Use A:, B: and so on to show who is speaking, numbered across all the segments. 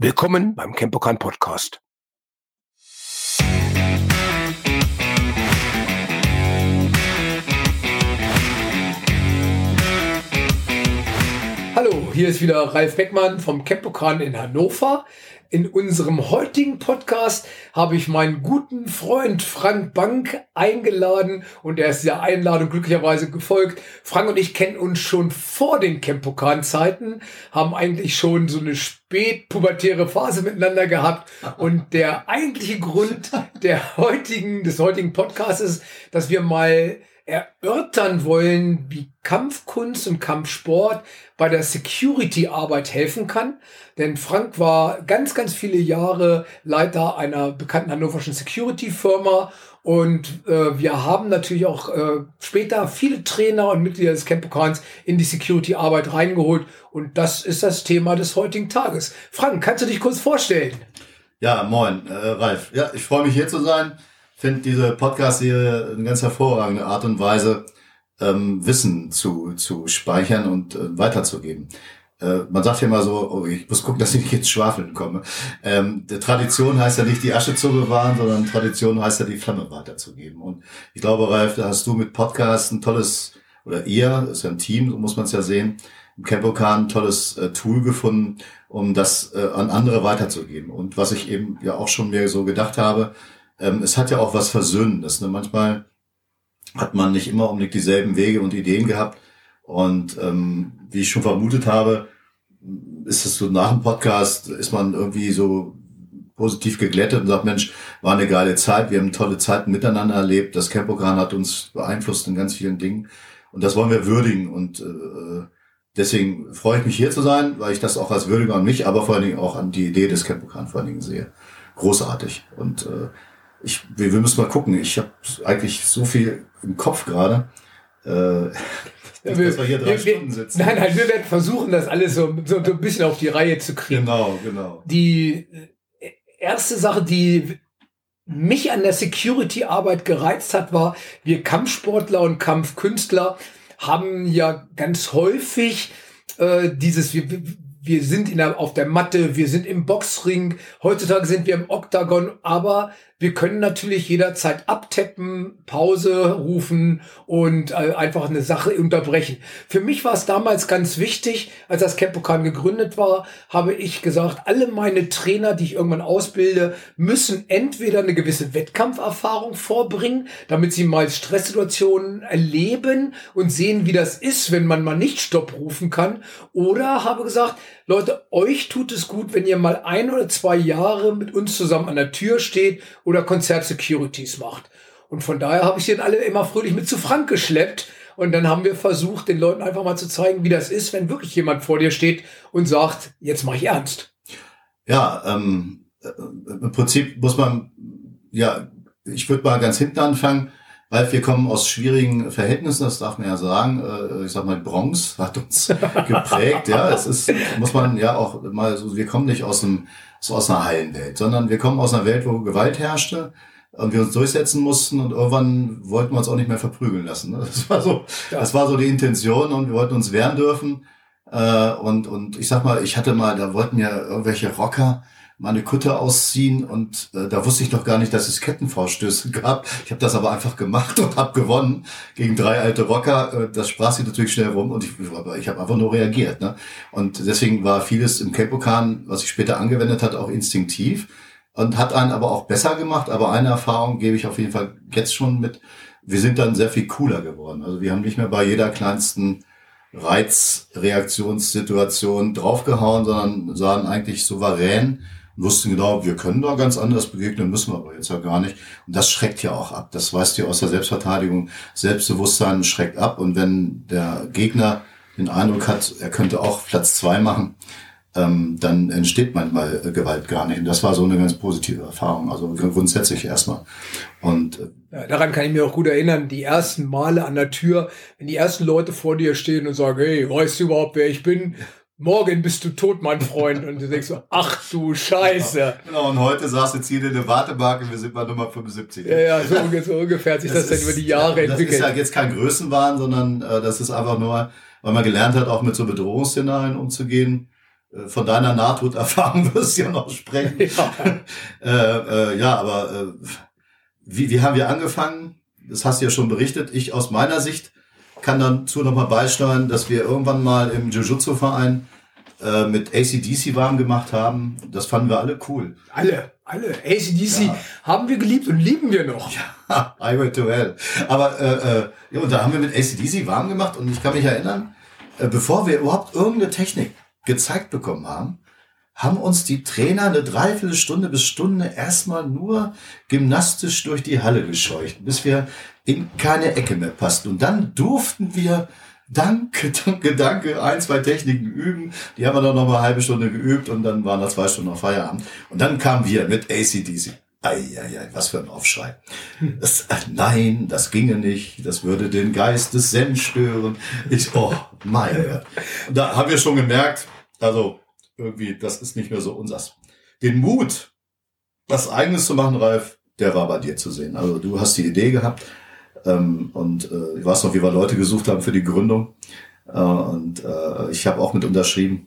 A: Willkommen beim Campokan Podcast. Hier ist wieder Ralf Beckmann vom Campokan in Hannover. In unserem heutigen Podcast habe ich meinen guten Freund Frank Bank eingeladen und er ist der Einladung glücklicherweise gefolgt. Frank und ich kennen uns schon vor den Campokan-Zeiten, haben eigentlich schon so eine spätpubertäre Phase miteinander gehabt und der eigentliche Grund der heutigen, des heutigen Podcasts ist, dass wir mal erörtern wollen, wie Kampfkunst und Kampfsport bei der Security-Arbeit helfen kann. Denn Frank war ganz, ganz viele Jahre Leiter einer bekannten hannoverschen Security-Firma und äh, wir haben natürlich auch äh, später viele Trainer und Mitglieder des Campokans in die Security-Arbeit reingeholt. Und das ist das Thema des heutigen Tages. Frank, kannst du dich kurz vorstellen?
B: Ja, moin, äh, Ralf. Ja, ich freue mich hier zu sein finde diese Podcast-Serie eine ganz hervorragende Art und Weise, ähm, Wissen zu, zu speichern und äh, weiterzugeben. Äh, man sagt ja immer so, oh, ich muss gucken, dass ich nicht ins Schwafeln komme. Ähm, Tradition heißt ja nicht die Asche zu bewahren, sondern Tradition heißt ja die Flamme weiterzugeben. Und ich glaube, Ralf, da hast du mit Podcast ein tolles, oder ihr, ist ja ein Team, so muss man es ja sehen, im Campokan ein tolles äh, Tool gefunden, um das äh, an andere weiterzugeben. Und was ich eben ja auch schon mir so gedacht habe, ähm, es hat ja auch was Versöhnendes. Ne? Manchmal hat man nicht immer unbedingt dieselben Wege und Ideen gehabt. Und ähm, wie ich schon vermutet habe, ist es so nach dem Podcast, ist man irgendwie so positiv geglättet und sagt, Mensch, war eine geile Zeit, wir haben tolle Zeiten miteinander erlebt, das Campokan hat uns beeinflusst in ganz vielen Dingen und das wollen wir würdigen und äh, deswegen freue ich mich hier zu sein, weil ich das auch als Würdigung an mich, aber vor allen Dingen auch an die Idee des Campokan vor allen Dingen sehe. Großartig und äh, ich, wir, wir müssen mal gucken. Ich habe eigentlich so viel im Kopf gerade. Äh,
A: ja, wir, dass wir hier drei wir, Stunden sitzen. Nein, nein, wir werden versuchen, das alles so, so, so ein bisschen auf die Reihe zu kriegen.
B: Genau, genau.
A: Die äh, erste Sache, die mich an der Security-Arbeit gereizt hat, war, wir Kampfsportler und Kampfkünstler haben ja ganz häufig äh, dieses, wir, wir sind in der, auf der Matte, wir sind im Boxring, heutzutage sind wir im Oktagon, aber wir können natürlich jederzeit abtappen, Pause rufen und äh, einfach eine Sache unterbrechen. Für mich war es damals ganz wichtig, als das Campokan gegründet war, habe ich gesagt, alle meine Trainer, die ich irgendwann ausbilde, müssen entweder eine gewisse Wettkampferfahrung vorbringen, damit sie mal Stresssituationen erleben und sehen, wie das ist, wenn man mal nicht Stopp rufen kann. Oder habe gesagt, Leute, euch tut es gut, wenn ihr mal ein oder zwei Jahre mit uns zusammen an der Tür steht oder Konzert-Securities macht. Und von daher habe ich dann alle immer fröhlich mit zu Frank geschleppt. Und dann haben wir versucht, den Leuten einfach mal zu zeigen, wie das ist, wenn wirklich jemand vor dir steht und sagt, jetzt mache ich ernst.
B: Ja, ähm, äh, im Prinzip muss man, ja, ich würde mal ganz hinten anfangen. Ralf, wir kommen aus schwierigen Verhältnissen, das darf man ja sagen. Äh, ich sag mal, Bronx hat uns geprägt. Ja, es ist, muss man ja auch mal so, wir kommen nicht aus einem, so aus einer heilen Welt, sondern wir kommen aus einer Welt, wo Gewalt herrschte und wir uns durchsetzen mussten und irgendwann wollten wir uns auch nicht mehr verprügeln lassen. Ne? Das war so, das war so die Intention und wir wollten uns wehren dürfen. Äh, und, und ich sag mal, ich hatte mal, da wollten ja irgendwelche Rocker, meine Kutte ausziehen und äh, da wusste ich noch gar nicht, dass es Kettenvorstöße gab. Ich habe das aber einfach gemacht und habe gewonnen gegen drei alte Rocker. Äh, das sprach sich natürlich schnell rum und ich, ich habe einfach nur reagiert. Ne? Und deswegen war vieles im Capocan, was ich später angewendet hat, auch instinktiv und hat einen aber auch besser gemacht. Aber eine Erfahrung gebe ich auf jeden Fall jetzt schon mit. Wir sind dann sehr viel cooler geworden. Also wir haben nicht mehr bei jeder kleinsten Reizreaktionssituation draufgehauen, sondern sahen eigentlich souverän wussten genau, wir können da ganz anders begegnen, müssen wir aber jetzt ja gar nicht. Und das schreckt ja auch ab. Das weißt du aus der Selbstverteidigung. Selbstbewusstsein schreckt ab. Und wenn der Gegner den Eindruck hat, er könnte auch Platz zwei machen, ähm, dann entsteht manchmal äh, Gewalt gar nicht. Und das war so eine ganz positive Erfahrung. Also grundsätzlich erstmal. Und
A: äh, ja, daran kann ich mir auch gut erinnern, die ersten Male an der Tür, wenn die ersten Leute vor dir stehen und sagen, hey, weißt du überhaupt, wer ich bin? Morgen bist du tot, mein Freund. Und du denkst so, ach du Scheiße.
B: Genau, und heute saß jetzt hier in der Wartemarke, wir sind bei Nummer 75.
A: Ja, ja, so, so ungefähr hat sich das, das dann über die Jahre ja, entwickelt.
B: Das ist ja jetzt kein Größenwahn, sondern äh, das ist einfach nur, weil man gelernt hat, auch mit so Bedrohungsszenarien umzugehen. äh, von deiner Nahtoderfahrung wirst du ja noch sprechen. Ja, äh, äh, ja aber äh, wie, wie haben wir angefangen? Das hast du ja schon berichtet. Ich aus meiner Sicht kann dazu nochmal beisteuern, dass wir irgendwann mal im Jiu-Jitsu-Verein äh, mit ACDC warm gemacht haben. Das fanden wir alle cool.
A: Alle, alle. ACDC ja. haben wir geliebt und lieben wir noch.
B: Ja, I went to hell. Aber äh, äh, ja, und da haben wir mit ACDC warm gemacht und ich kann mich erinnern, äh, bevor wir überhaupt irgendeine Technik gezeigt bekommen haben, haben uns die Trainer eine Dreiviertelstunde bis Stunde erstmal nur gymnastisch durch die Halle gescheucht, bis wir in keine Ecke mehr passten. Und dann durften wir Danke, danke, danke, ein, zwei Techniken üben. Die haben wir dann noch mal eine halbe Stunde geübt und dann waren da zwei Stunden auf Feierabend. Und dann kamen wir mit ACDC. Eieiei, was für ein Aufschrei. Das, äh, nein, das ginge nicht. Das würde den Geist des Zen stören. Ich, oh, mein Gott. Und da haben wir schon gemerkt, also irgendwie, das ist nicht mehr so unsers. Den Mut, was Eigenes zu machen, Ralf, der war bei dir zu sehen. Also du hast die Idee gehabt ähm, und äh, ich weiß noch, wie wir Leute gesucht haben für die Gründung. Äh, und äh, ich habe auch mit unterschrieben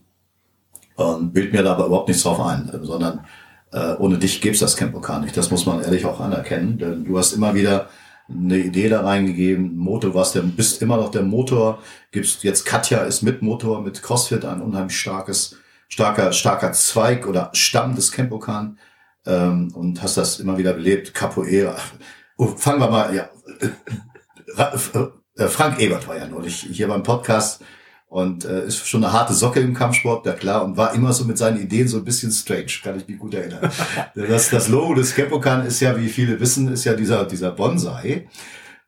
B: und bild mir da aber überhaupt nichts drauf ein, sondern äh, ohne dich gäbe es das Campocar nicht. Das muss man ehrlich auch anerkennen, denn du hast immer wieder eine Idee da reingegeben. Motor warst der, bist immer noch der Motor. Gibst jetzt Katja ist mit Motor, mit CrossFit ein unheimlich starkes, starker, starker Zweig oder Stamm des Campocan ähm, und hast das immer wieder belebt. Capoeira. Oh, fangen wir mal, ja. Äh, Frank Ebert war ja neulich hier beim Podcast und äh, ist schon eine harte Socke im Kampfsport, ja klar, und war immer so mit seinen Ideen so ein bisschen strange, kann ich mich gut erinnern. das, das Logo des Kepokan ist ja, wie viele wissen, ist ja dieser, dieser Bonsai.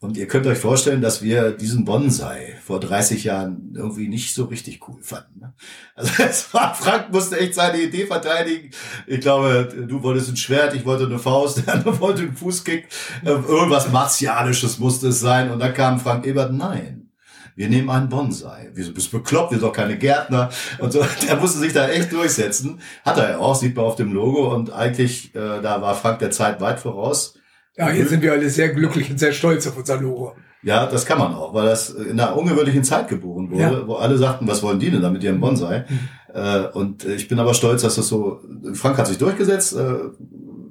B: Und ihr könnt euch vorstellen, dass wir diesen Bonsai vor 30 Jahren irgendwie nicht so richtig cool fanden. Ne? Also es war, Frank musste echt seine Idee verteidigen. Ich glaube, du wolltest ein Schwert, ich wollte eine Faust, der andere wollte einen Fußkick. Ähm, irgendwas Martialisches musste es sein. Und dann kam Frank Ebert, nein, wir nehmen einen Bonsai. Wieso bist bekloppt? Wir sind doch keine Gärtner. Und so, der musste sich da echt durchsetzen. Hat er ja auch, sieht man auf dem Logo. Und eigentlich, äh, da war Frank der Zeit weit voraus.
A: Ja, hier sind wir alle sehr glücklich und sehr stolz auf unser Logo.
B: Ja, das kann man auch, weil das in einer ungewöhnlichen Zeit geboren wurde, ja. wo alle sagten, was wollen die denn da mit ihrem Bonsai? Mhm. Äh, und ich bin aber stolz, dass das so, Frank hat sich durchgesetzt äh,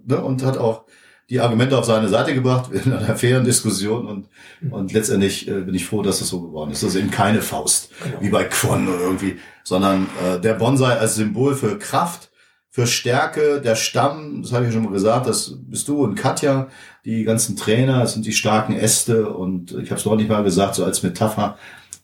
B: ne, und hat auch die Argumente auf seine Seite gebracht in einer fairen Diskussion und, mhm. und letztendlich äh, bin ich froh, dass das so geworden ist. Das ist eben keine Faust, genau. wie bei Quan oder irgendwie, sondern der Bonsai als Symbol für Kraft, für Stärke, der Stamm, das habe ich ja schon mal gesagt, das bist du und Katja, die ganzen Trainer, das sind die starken Äste und ich habe es neulich mal gesagt, so als Metapher,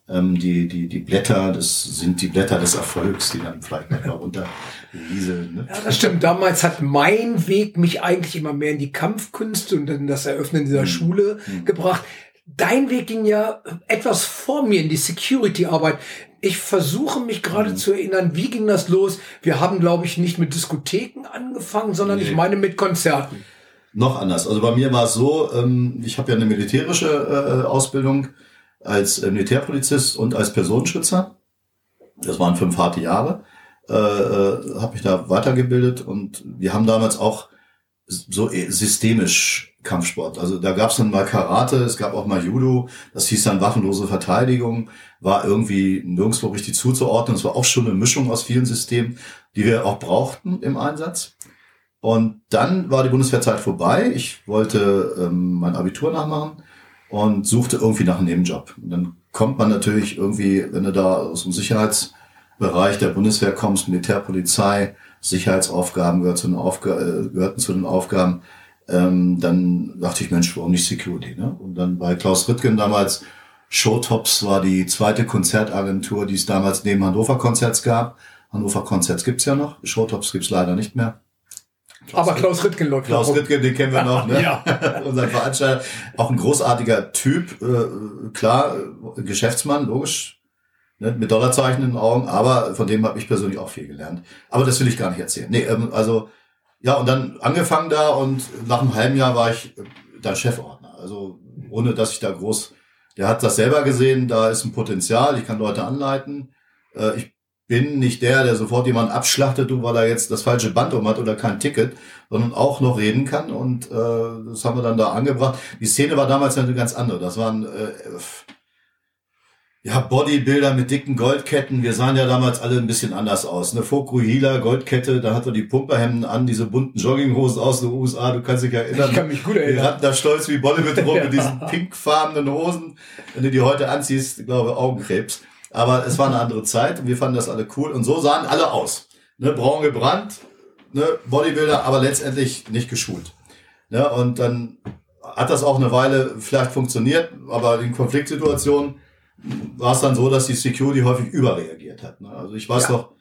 B: ähm, die, die, die Blätter, das sind die Blätter des Erfolgs, die dann vielleicht manchmal runterrieseln.
A: Ne? Ja, das stimmt. Damals hat mein Weg mich eigentlich immer mehr in die Kampfkünste und in das Eröffnen dieser mhm. Schule mhm. gebracht. Dein Weg ging ja etwas vor mir in die Security-Arbeit. Ich versuche mich gerade mhm. zu erinnern, wie ging das los? Wir haben, glaube ich, nicht mit Diskotheken angefangen, sondern nee. ich meine mit Konzerten.
B: Noch anders. Also bei mir war es so, ähm, ich habe ja eine militärische äh, Ausbildung als äh, Militärpolizist und als Personenschützer. Das waren fünf harte Jahre. Äh, äh, habe mich da weitergebildet und wir haben damals auch so systemisch Kampfsport. Also da gab es dann mal Karate, es gab auch mal Judo, das hieß dann waffenlose Verteidigung, war irgendwie nirgendwo richtig zuzuordnen. Es war auch schon eine Mischung aus vielen Systemen, die wir auch brauchten im Einsatz. Und dann war die Bundeswehrzeit vorbei. Ich wollte ähm, mein Abitur nachmachen und suchte irgendwie nach einem Nebenjob. Und dann kommt man natürlich irgendwie, wenn du da aus dem Sicherheitsbereich der Bundeswehr kommst, Militärpolizei, Sicherheitsaufgaben gehört zu den Aufga äh, gehörten zu den Aufgaben, ähm, dann dachte ich, Mensch, warum nicht Security? Ne? Und dann bei Klaus Rittgen damals, Showtops war die zweite Konzertagentur, die es damals neben Hannover Konzerts gab. Hannover Konzerts gibt's ja noch, Showtops gibt's leider nicht mehr.
A: Klaus Aber Klaus Rittgen läuft
B: Klaus noch Rittgen, den kennen wir noch, ne? ja. Unser Veranstalter. Auch ein großartiger Typ, äh, klar, Geschäftsmann, logisch, ne, mit Dollarzeichen in den Augen, aber von dem habe ich persönlich auch viel gelernt. Aber das will ich gar nicht erzählen. Nee, ähm, also, ja, und dann angefangen da und nach einem halben Jahr war ich äh, da Chefordner. Also, ohne dass ich da groß, der hat das selber gesehen, da ist ein Potenzial, ich kann Leute anleiten. Äh, ich bin nicht der, der sofort jemanden abschlachtet, weil er jetzt das falsche Band um hat oder kein Ticket, sondern auch noch reden kann. Und äh, das haben wir dann da angebracht. Die Szene war damals eine ganz andere. Das waren äh, ja, Bodybuilder mit dicken Goldketten. Wir sahen ja damals alle ein bisschen anders aus. Eine Fokuhila Goldkette, da hat er die Pumperhemden an, diese bunten Jogginghosen aus den USA. Du kannst dich erinnern.
A: Ich kann mich gut erinnern.
B: Wir hatten da stolz wie Bolle mit rum, mit diesen pinkfarbenen Hosen. Wenn du die heute anziehst, ich glaube Augenkrebs. Aber es war eine andere Zeit und wir fanden das alle cool. Und so sahen alle aus. Ne, braun gebrannt, ne, Bodybuilder, aber letztendlich nicht geschult. Ne, und dann hat das auch eine Weile vielleicht funktioniert, aber in Konfliktsituationen war es dann so, dass die Security häufig überreagiert hat. Ne? Also ich weiß ja. noch,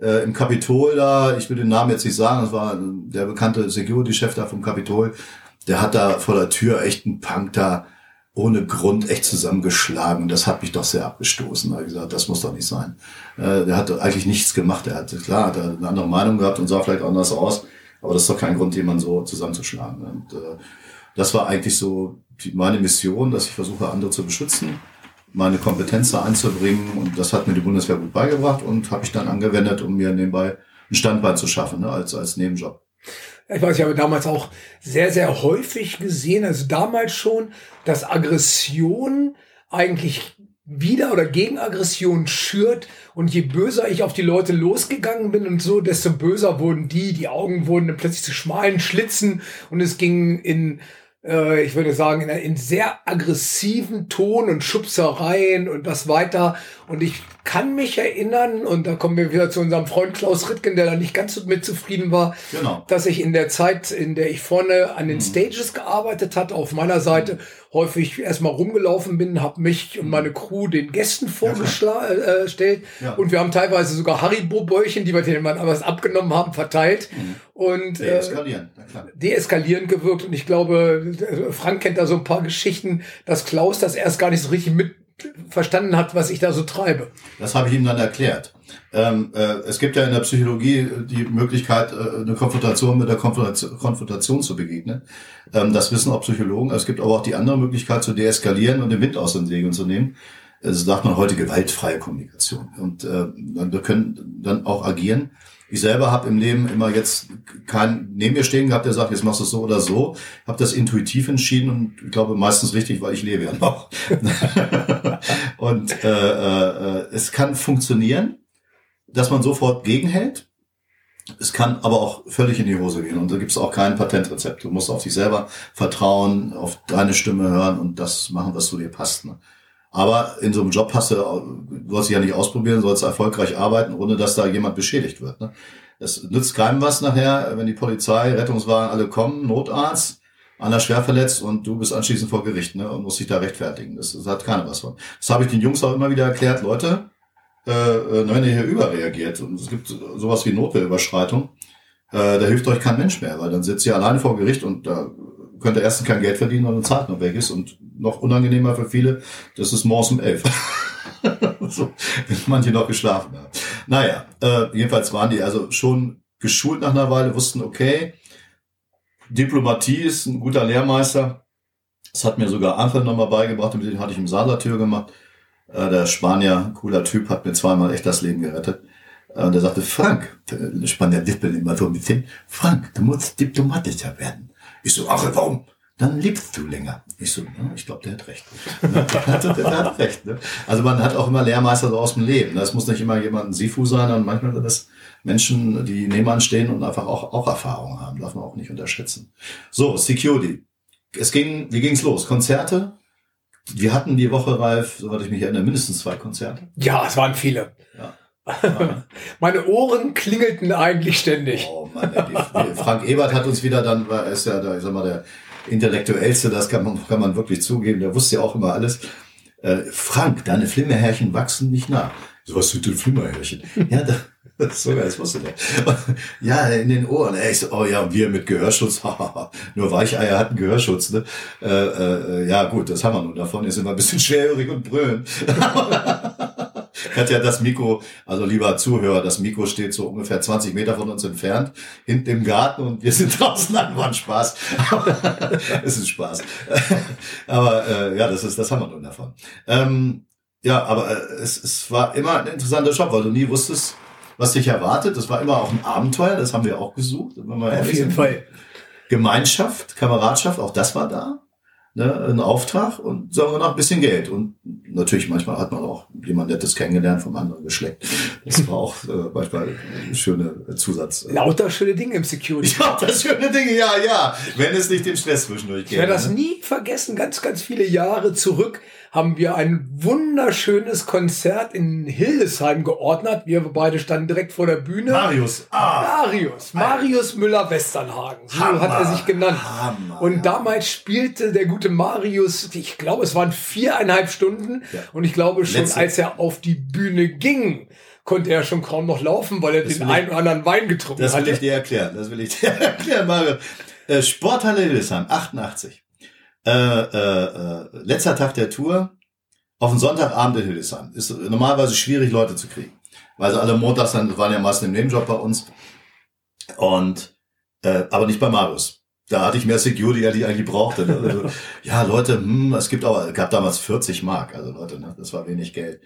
B: äh, im Kapitol da, ich will den Namen jetzt nicht sagen, das war der bekannte Security-Chef da vom Kapitol, der hat da vor der Tür echt einen Punk da ohne Grund echt zusammengeschlagen. Das hat mich doch sehr abgestoßen. Da habe ich gesagt, das muss doch nicht sein. Äh, der hat eigentlich nichts gemacht. Er hat, klar, hat eine andere Meinung gehabt und sah vielleicht anders aus, aber das ist doch kein Grund, jemanden so zusammenzuschlagen. Und äh, das war eigentlich so die, meine Mission, dass ich versuche, andere zu beschützen meine Kompetenz da einzubringen. Und das hat mir die Bundeswehr gut beigebracht und habe ich dann angewendet, um mir nebenbei ein Standbein zu schaffen, ne, als, als Nebenjob.
A: Ich weiß, ich habe damals auch sehr, sehr häufig gesehen, also damals schon, dass Aggression eigentlich wieder oder gegen Aggression schürt. Und je böser ich auf die Leute losgegangen bin und so, desto böser wurden die. Die Augen wurden plötzlich zu schmalen Schlitzen und es ging in äh, ich würde sagen, in, in sehr aggressiven Ton und Schubsereien und was weiter. Und ich kann mich erinnern, und da kommen wir wieder zu unserem Freund Klaus Rittgen, der da nicht ganz so mit zufrieden war, genau. dass ich in der Zeit, in der ich vorne an den mhm. Stages gearbeitet hat, auf meiner Seite häufig erstmal rumgelaufen bin, habe mich und meine Crew den Gästen vorgestellt ja, äh, und wir haben teilweise sogar Haribo-Bäuchen, die wir denen mal was abgenommen haben, verteilt. Mhm. und äh, deeskalieren, deeskalierend gewirkt. Und ich glaube, Frank kennt da so ein paar Geschichten, dass Klaus das erst gar nicht so richtig mit verstanden hat, was ich da so treibe.
B: Das habe ich ihm dann erklärt. Ähm, äh, es gibt ja in der Psychologie die Möglichkeit, äh, eine Konfrontation mit der Konfrontation, Konfrontation zu begegnen. Ähm, das wissen auch Psychologen. Es gibt aber auch die andere Möglichkeit zu deeskalieren und den Wind aus den Segeln zu nehmen. Das sagt man heute gewaltfreie Kommunikation. Und äh, wir können dann auch agieren. Ich selber habe im Leben immer jetzt keinen neben mir stehen gehabt, der sagt, jetzt machst du es so oder so. Habe das intuitiv entschieden und ich glaube meistens richtig, weil ich lebe ja noch. und äh, äh, es kann funktionieren, dass man sofort gegenhält. Es kann aber auch völlig in die Hose gehen und da gibt es auch kein Patentrezept. Du musst auf dich selber vertrauen, auf deine Stimme hören und das machen, was zu dir passt. Ne? Aber in so einem Job hast du, du sollst dich ja nicht ausprobieren, sollst erfolgreich arbeiten, ohne dass da jemand beschädigt wird. Ne? Das nützt keinem was nachher, wenn die Polizei, Rettungswagen alle kommen, Notarzt, einer schwer verletzt und du bist anschließend vor Gericht ne, und musst dich da rechtfertigen. Das, das hat keiner was von. Das habe ich den Jungs auch immer wieder erklärt, Leute, äh, äh wenn ihr hier überreagiert und es gibt sowas wie Notwehrüberschreitung, äh, da hilft euch kein Mensch mehr, weil dann sitzt ihr alleine vor Gericht und da könnt ihr erstens kein Geld verdienen und eine Zeit noch ist und noch unangenehmer für viele, das ist morgens um elf. so, manche noch geschlafen haben. Naja, äh, jedenfalls waren die also schon geschult nach einer Weile, wussten, okay, Diplomatie ist ein guter Lehrmeister. Das hat mir sogar Anfang nochmal beigebracht, mit dem hatte ich im Saartür gemacht. Äh, der Spanier, cooler Typ, hat mir zweimal echt das Leben gerettet. Äh, und er sagte, Frank, der Spanier Lippel immer so ein bisschen, Frank, du musst diplomatischer werden. Ich so, ach, warum? Dann lebst du länger. Ich so, ja, ich glaube, der hat recht. der, hat, der hat recht. Ne? Also man hat auch immer Lehrmeister so aus dem Leben. Das muss nicht immer jemand ein Sifu sein, und manchmal sind das Menschen, die nebenan stehen und einfach auch, auch Erfahrung haben. Darf man auch nicht unterschätzen. So, Security. Es ging, wie ging's los? Konzerte? Wir hatten die Woche, Ralf, soweit ich mich erinnere, mindestens zwei Konzerte.
A: Ja, es waren viele. Ja. Meine Ohren klingelten eigentlich ständig. Oh
B: Mann, die, Frank Ebert hat uns wieder dann, ist ja da, ich sag mal, der Intellektuellste, das kann man, kann man wirklich zugeben, der wusste ja auch immer alles. Äh, Frank, deine Flimmerhärchen wachsen nicht nach. So, was sind denn Flimmerhärchen? ja, da, das sogar, das wusste der. ja, in den Ohren. Ey, so, oh ja, wir mit Gehörschutz. nur Weicheier hatten Gehörschutz. Ne? Äh, äh, ja, gut, das haben wir nun davon. Jetzt sind wir ein bisschen schwerhörig und brüllen. Katja, das Mikro, also lieber Zuhörer, das Mikro steht so ungefähr 20 Meter von uns entfernt, hinten im Garten und wir sind draußen an war ein Spaß. es ist Spaß. aber äh, ja, das ist, das haben wir nun davon. Ähm, ja, aber äh, es, es war immer ein interessanter Job, weil du nie wusstest, was dich erwartet. Das war immer auch ein Abenteuer, das haben wir auch gesucht.
A: Auf jeden Fall.
B: Gemeinschaft, Kameradschaft, auch das war da. Ne, einen Auftrag und sagen wir noch ein bisschen Geld. Und natürlich manchmal hat man auch jemand Nettes kennengelernt vom anderen Geschlecht. Das war auch äh, manchmal ein schöner Zusatz.
A: Lauter schöne Dinge im Security.
B: Lauter schöne Dinge, ja, ja. Wenn es nicht den Stress zwischendurch
A: geht. Ich werde das ne? nie vergessen, ganz, ganz viele Jahre zurück haben wir ein wunderschönes Konzert in Hildesheim geordnet. Wir beide standen direkt vor der Bühne.
B: Marius.
A: Ah. Marius. Marius Müller-Westernhagen. So Hammer. hat er sich genannt. Hammer, und damals spielte der gute Marius, ich glaube, es waren viereinhalb Stunden. Ja. Und ich glaube schon, Letzte. als er auf die Bühne ging, konnte er schon kaum noch laufen, weil er das den einen oder anderen Wein getrunken
B: hat.
A: Das
B: will hatte. ich dir erklären. Das will ich dir erklären, Mario. Äh, Sporthalle Hildesheim, 88 äh, äh, äh, letzter Tag der Tour auf den Sonntagabend in Hildesheim. Ist normalerweise schwierig, Leute zu kriegen. Weil sie alle montags dann waren ja meistens im Nebenjob bei uns. Und äh, aber nicht bei Marius. Da hatte ich mehr Security, als ich eigentlich brauchte. Ne? Also, ja, Leute, hm, es gibt aber, gab damals 40 Mark, also Leute, ne, das war wenig Geld.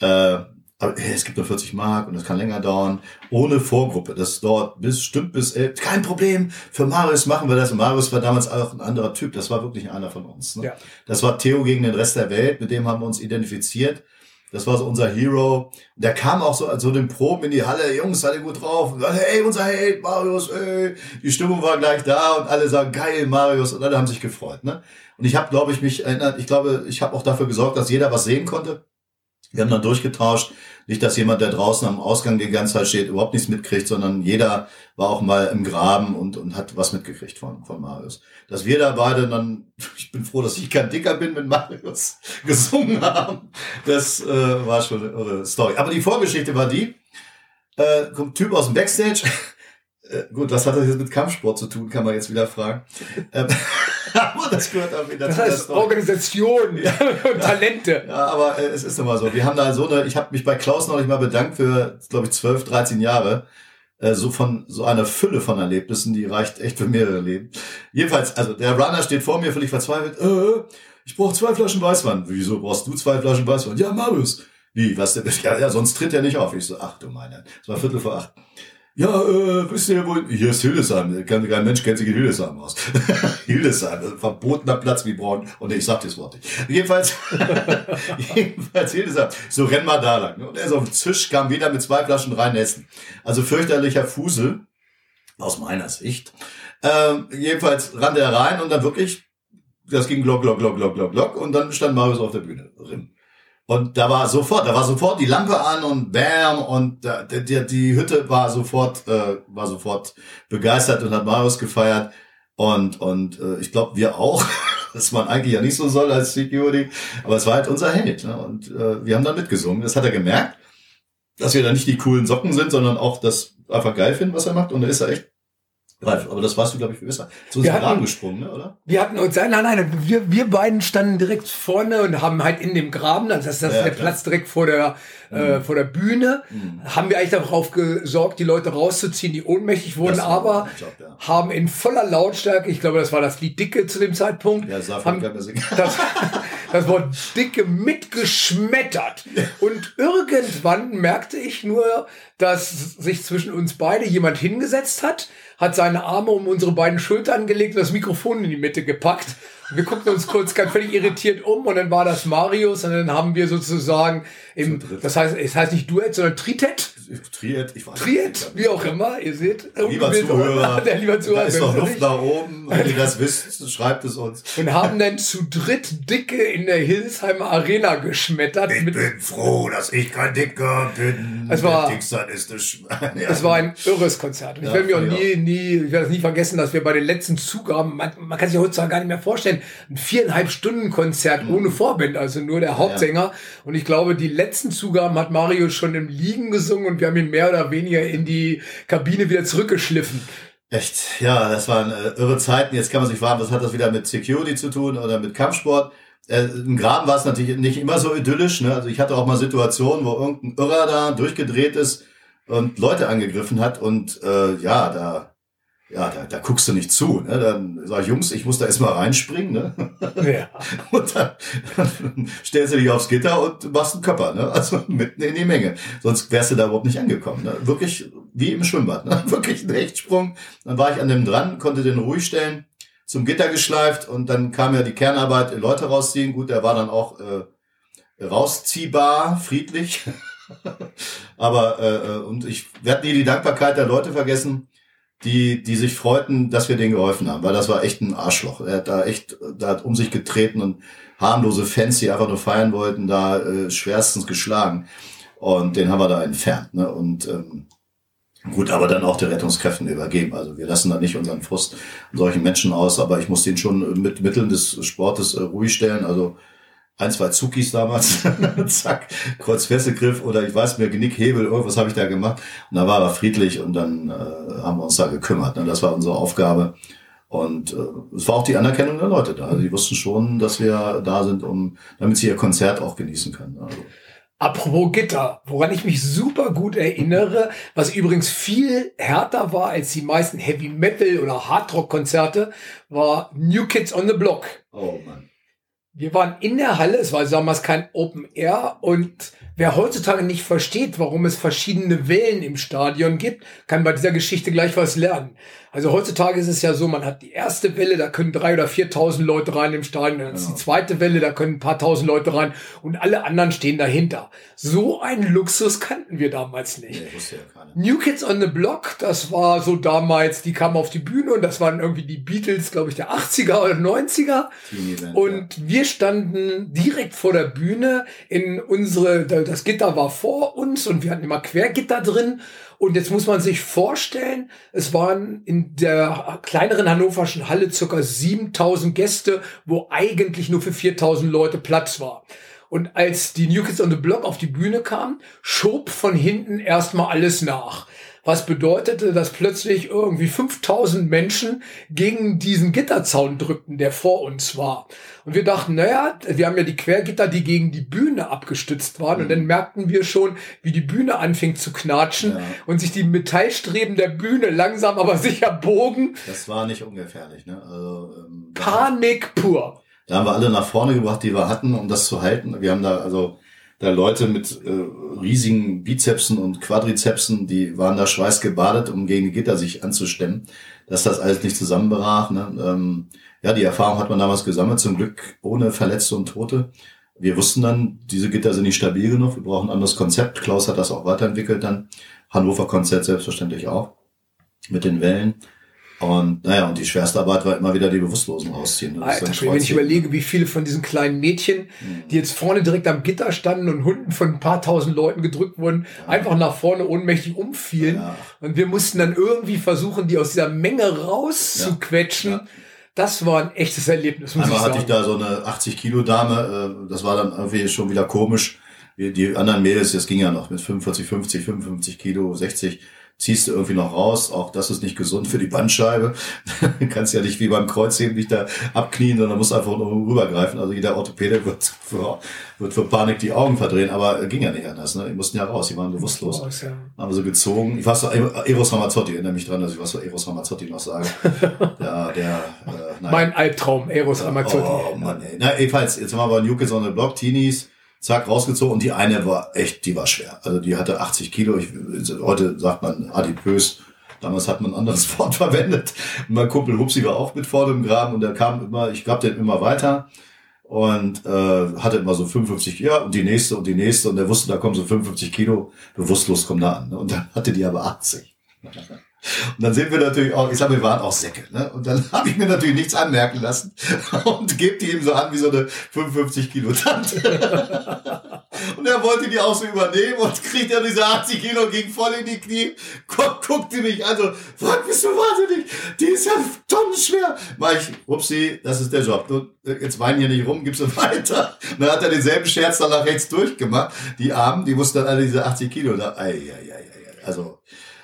B: Äh, aber hey, es gibt nur 40 Mark und das kann länger dauern. Ohne Vorgruppe. Das dauert bis, stimmt bis elf. Kein Problem. Für Marius machen wir das. Und Marius war damals auch ein anderer Typ. Das war wirklich einer von uns. Ne? Ja. Das war Theo gegen den Rest der Welt. Mit dem haben wir uns identifiziert. Das war so unser Hero. Der kam auch so als so den Proben in die Halle. Jungs, seid ihr gut drauf? Und hey, unser Held, Marius, ey. Die Stimmung war gleich da und alle sagen, geil, Marius. Und alle haben sich gefreut. Ne? Und ich habe, glaube ich, mich erinnert. Ich glaube, ich habe auch dafür gesorgt, dass jeder was sehen konnte. Wir haben dann durchgetauscht. Nicht, dass jemand, der draußen am Ausgang die ganze Zeit steht, überhaupt nichts mitkriegt, sondern jeder war auch mal im Graben und, und hat was mitgekriegt von, von Marius. Dass wir da beide dann, ich bin froh, dass ich kein Dicker bin, mit Marius gesungen haben. Das äh, war schon eine Story. Aber die Vorgeschichte war die, äh, kommt Typ aus dem Backstage, äh, gut, was hat das jetzt mit Kampfsport zu tun, kann man jetzt wieder fragen. Ähm,
A: aber das gehört auch wieder das zu heißt Organisation ja. und Talente.
B: Ja, aber äh, es ist immer so. Wir haben da so eine, ich habe mich bei Klaus noch nicht mal bedankt für, glaube ich, 12, 13 Jahre. Äh, so von so einer Fülle von Erlebnissen, die reicht echt für mehrere Leben. Jedenfalls, also der Runner steht vor mir, völlig verzweifelt. Äh, ich brauche zwei Flaschen Weißwein. Wieso brauchst du zwei Flaschen Weißwein? Ja, Marius. Wie, was denn? Ja, ja, sonst tritt er nicht auf. Ich so, ach du meine. Es war Viertel vor acht. Ja, äh, wisst ihr, wo, hier ist Hildesheim. Kein, Mensch kennt sich in Hildesheim aus. Hildesheim, verbotener Platz wie Braun. Und ich sag das Wort nicht. Jedenfalls, jedenfalls Hildesheim. So, renn mal da lang. Und er ist auf dem Tisch, kam wieder mit zwei Flaschen rein essen. Also fürchterlicher Fusel. Aus meiner Sicht. Ähm, jedenfalls rannte er rein und dann wirklich, das ging glock, glock, glock, glock, glock, glock. Und dann stand Marius auf der Bühne. Rim. Und da war sofort, da war sofort die Lampe an und bam und da, die, die Hütte war sofort, äh, war sofort begeistert und hat Marius gefeiert. Und, und äh, ich glaube, wir auch, dass man eigentlich ja nicht so soll als Security, aber es war halt unser Held. Ne? Und äh, wir haben dann mitgesungen. Das hat er gemerkt, dass wir da nicht die coolen Socken sind, sondern auch das einfach geil finden, was er macht. Und da ist er echt Ralf, aber das warst du, glaube ich, besser. Zu uns Graben gesprungen, ne, oder?
A: Wir hatten uns, nein, nein, wir, wir beiden standen direkt vorne und haben halt in dem Graben, also das ist ja, der klar. Platz direkt vor der, äh, mhm. äh, vor der Bühne, mhm. haben wir eigentlich darauf gesorgt, die Leute rauszuziehen, die ohnmächtig wurden, aber Job, ja. haben in voller Lautstärke, ich glaube, das war das Lied Dicke zu dem Zeitpunkt, ja, das, haben, das, das Wort Dicke mitgeschmettert. Und irgendwann merkte ich nur, dass sich zwischen uns beide jemand hingesetzt hat, hat seine Arme um unsere beiden Schultern gelegt und das Mikrofon in die Mitte gepackt. Wir guckten uns kurz ganz völlig irritiert um und dann war das Marius und dann haben wir sozusagen im, das heißt, es heißt nicht Duett, sondern Tritet.
B: Triet, ich weiß
A: Triet, wie auch immer, ihr seht.
B: Lieber Zuhörer, der lieber Zuhörer, da ist noch Luft nach oben, wenn ihr das wisst, schreibt es uns.
A: Und haben dann zu dritt Dicke in der Hildesheimer Arena geschmettert.
B: Ich bin froh, dass ich kein Dicker bin.
A: Es war, ist das es war ein irres Konzert. Und ich ja, werde mir auch nie, nie, ich werde es nie vergessen, dass wir bei den letzten Zugaben, man, man kann sich heutzutage gar nicht mehr vorstellen, ein viereinhalb Stunden Konzert mhm. ohne Vorband, also nur der Hauptsänger. Ja. Und ich glaube, die letzten Zugaben hat Mario schon im Liegen gesungen und wir haben ihn mehr oder weniger in die Kabine wieder zurückgeschliffen.
B: Echt, ja, das waren äh, irre Zeiten. Jetzt kann man sich fragen, was hat das wieder mit Security zu tun oder mit Kampfsport? Äh, Im Graben war es natürlich nicht immer so idyllisch. Ne? Also ich hatte auch mal Situationen, wo irgendein Irrer da durchgedreht ist und Leute angegriffen hat und äh, ja, da ja, da, da guckst du nicht zu. Ne? Dann sag ich, Jungs, ich muss da erstmal reinspringen. Ne? Ja. Und dann, dann stellst du dich aufs Gitter und machst einen Körper. Ne? Also mitten in die Menge. Sonst wärst du da überhaupt nicht angekommen. Ne? Wirklich wie im Schwimmbad. Ne? Wirklich ein Rechtsprung. Dann war ich an dem dran, konnte den ruhig stellen. zum Gitter geschleift und dann kam ja die Kernarbeit, Leute rausziehen. Gut, der war dann auch äh, rausziehbar, friedlich. Aber äh, äh, und ich werde nie die Dankbarkeit der Leute vergessen, die, die sich freuten, dass wir denen geholfen haben, weil das war echt ein Arschloch. Er hat da echt, da hat um sich getreten und harmlose Fans, die einfach nur feiern wollten, da äh, schwerstens geschlagen. Und den haben wir da entfernt. Ne? Und ähm, gut, aber dann auch die Rettungskräften übergeben. Also wir lassen da nicht unseren Frust solchen Menschen aus, aber ich muss den schon mit Mitteln des Sportes äh, ruhig stellen. Also ein, zwei Zukis damals, zack, Kreuzfesselgriff oder ich weiß mir, Genickhebel, irgendwas habe ich da gemacht. Und da war er friedlich und dann äh, haben wir uns da gekümmert. Ne? Das war unsere Aufgabe. Und äh, es war auch die Anerkennung der Leute da. Also die wussten schon, dass wir da sind, um, damit sie ihr Konzert auch genießen können. Also.
A: Apropos Gitter, woran ich mich super gut erinnere, was übrigens viel härter war als die meisten Heavy Metal oder Hardrock Konzerte, war New Kids on the Block.
B: Oh Mann.
A: Wir waren in der Halle, es war damals kein Open Air und wer heutzutage nicht versteht, warum es verschiedene Wellen im Stadion gibt, kann bei dieser Geschichte gleich was lernen. Also heutzutage ist es ja so, man hat die erste Welle, da können drei oder viertausend Leute rein im Stadion, dann ist die zweite Welle, da können ein paar tausend Leute rein und alle anderen stehen dahinter. So einen Luxus kannten wir damals nicht. Nee, ja New Kids on the Block, das war so damals, die kamen auf die Bühne und das waren irgendwie die Beatles, glaube ich, der 80er oder 90er. Und ja. wir standen direkt vor der Bühne in unsere, das Gitter war vor uns und wir hatten immer Quergitter drin und jetzt muss man sich vorstellen, es waren in der kleineren hannoverschen Halle circa 7000 Gäste, wo eigentlich nur für 4000 Leute Platz war. Und als die New Kids on the Block auf die Bühne kamen, schob von hinten erstmal alles nach was bedeutete, dass plötzlich irgendwie 5000 Menschen gegen diesen Gitterzaun drückten, der vor uns war. Und wir dachten, naja, wir haben ja die Quergitter, die gegen die Bühne abgestützt waren. Mhm. Und dann merkten wir schon, wie die Bühne anfing zu knatschen ja. und sich die Metallstreben der Bühne langsam aber sicher bogen.
B: Das war nicht ungefährlich, ne? Also,
A: ähm, Panik pur.
B: Da haben wir alle nach vorne gebracht, die wir hatten, um das zu halten. Wir haben da, also, da Leute mit äh, riesigen Bizepsen und Quadrizepsen, die waren da schweißgebadet, um gegen die Gitter sich anzustemmen, dass das alles nicht zusammenbrach. Ne? Ähm, ja, die Erfahrung hat man damals gesammelt, zum Glück ohne Verletzte und Tote. Wir wussten dann, diese Gitter sind nicht stabil genug, wir brauchen ein anderes Konzept. Klaus hat das auch weiterentwickelt dann. Hannover Konzert selbstverständlich auch. Mit den Wellen. Und naja, und die schwerste Arbeit war immer wieder die Bewusstlosen rausziehen.
A: Alter, wenn ich überlege, wie viele von diesen kleinen Mädchen, mhm. die jetzt vorne direkt am Gitter standen und Hunden von ein paar tausend Leuten gedrückt wurden, ja. einfach nach vorne ohnmächtig umfielen. Ja. Und wir mussten dann irgendwie versuchen, die aus dieser Menge rauszuquetschen. Ja. Das war ein echtes Erlebnis.
B: Muss Einmal ich hatte ich da so eine 80 Kilo Dame, äh, das war dann irgendwie schon wieder komisch. Die anderen Mädels, das ging ja noch mit 45, 50, 55 Kilo, 60 ziehst du irgendwie noch raus. Auch das ist nicht gesund für die Bandscheibe. du kannst ja nicht wie beim Kreuzheben dich da abknien, sondern musst einfach nur rübergreifen. Also jeder Orthopäde wird für, wird für Panik die Augen verdrehen, aber ging ja nicht anders. Ne? Die mussten ja raus, die waren bewusstlos. Raus, ja. Haben sie gezogen. Ich weiß noch, Eros Ramazzotti, erinnere mich dran, dass ich was für Eros Ramazzotti noch sage.
A: ja, der, äh, mein Albtraum, Eros Ramazzotti.
B: Oh Mann, ey. Na, jedenfalls, jetzt haben wir bei New Kids on the Block, Teenies zack, rausgezogen. Und die eine war echt, die war schwer. Also die hatte 80 Kilo. Ich, heute sagt man adipös. Damals hat man ein anderes Wort verwendet. Mein Kumpel Hupsi war auch mit vorne im Graben und der kam immer, ich gab den immer weiter und äh, hatte immer so 55, ja, und die nächste und die nächste und der wusste, da kommen so 55 Kilo, bewusstlos kommen da an. Und dann hatte die aber 80. Und dann sind wir natürlich auch, ich sag, wir waren auch Säcke. Ne? Und dann habe ich mir natürlich nichts anmerken lassen und gebe die ihm so an wie so eine 55 Kilo Tante. und er wollte die auch so übernehmen und kriegt er diese 80 Kilo, ging voll in die Knie, guck, guckte mich an so, was bist du wahnsinnig? Die ist ja tonnenschwer. Mach ich, upsi, das ist der Job. Du, jetzt weinen hier nicht rum, gibst du weiter. Und dann hat er denselben Scherz dann nach rechts durchgemacht. Die Armen, die mussten dann alle diese 80 Kilo da, ei, ei, ei, ei. Also,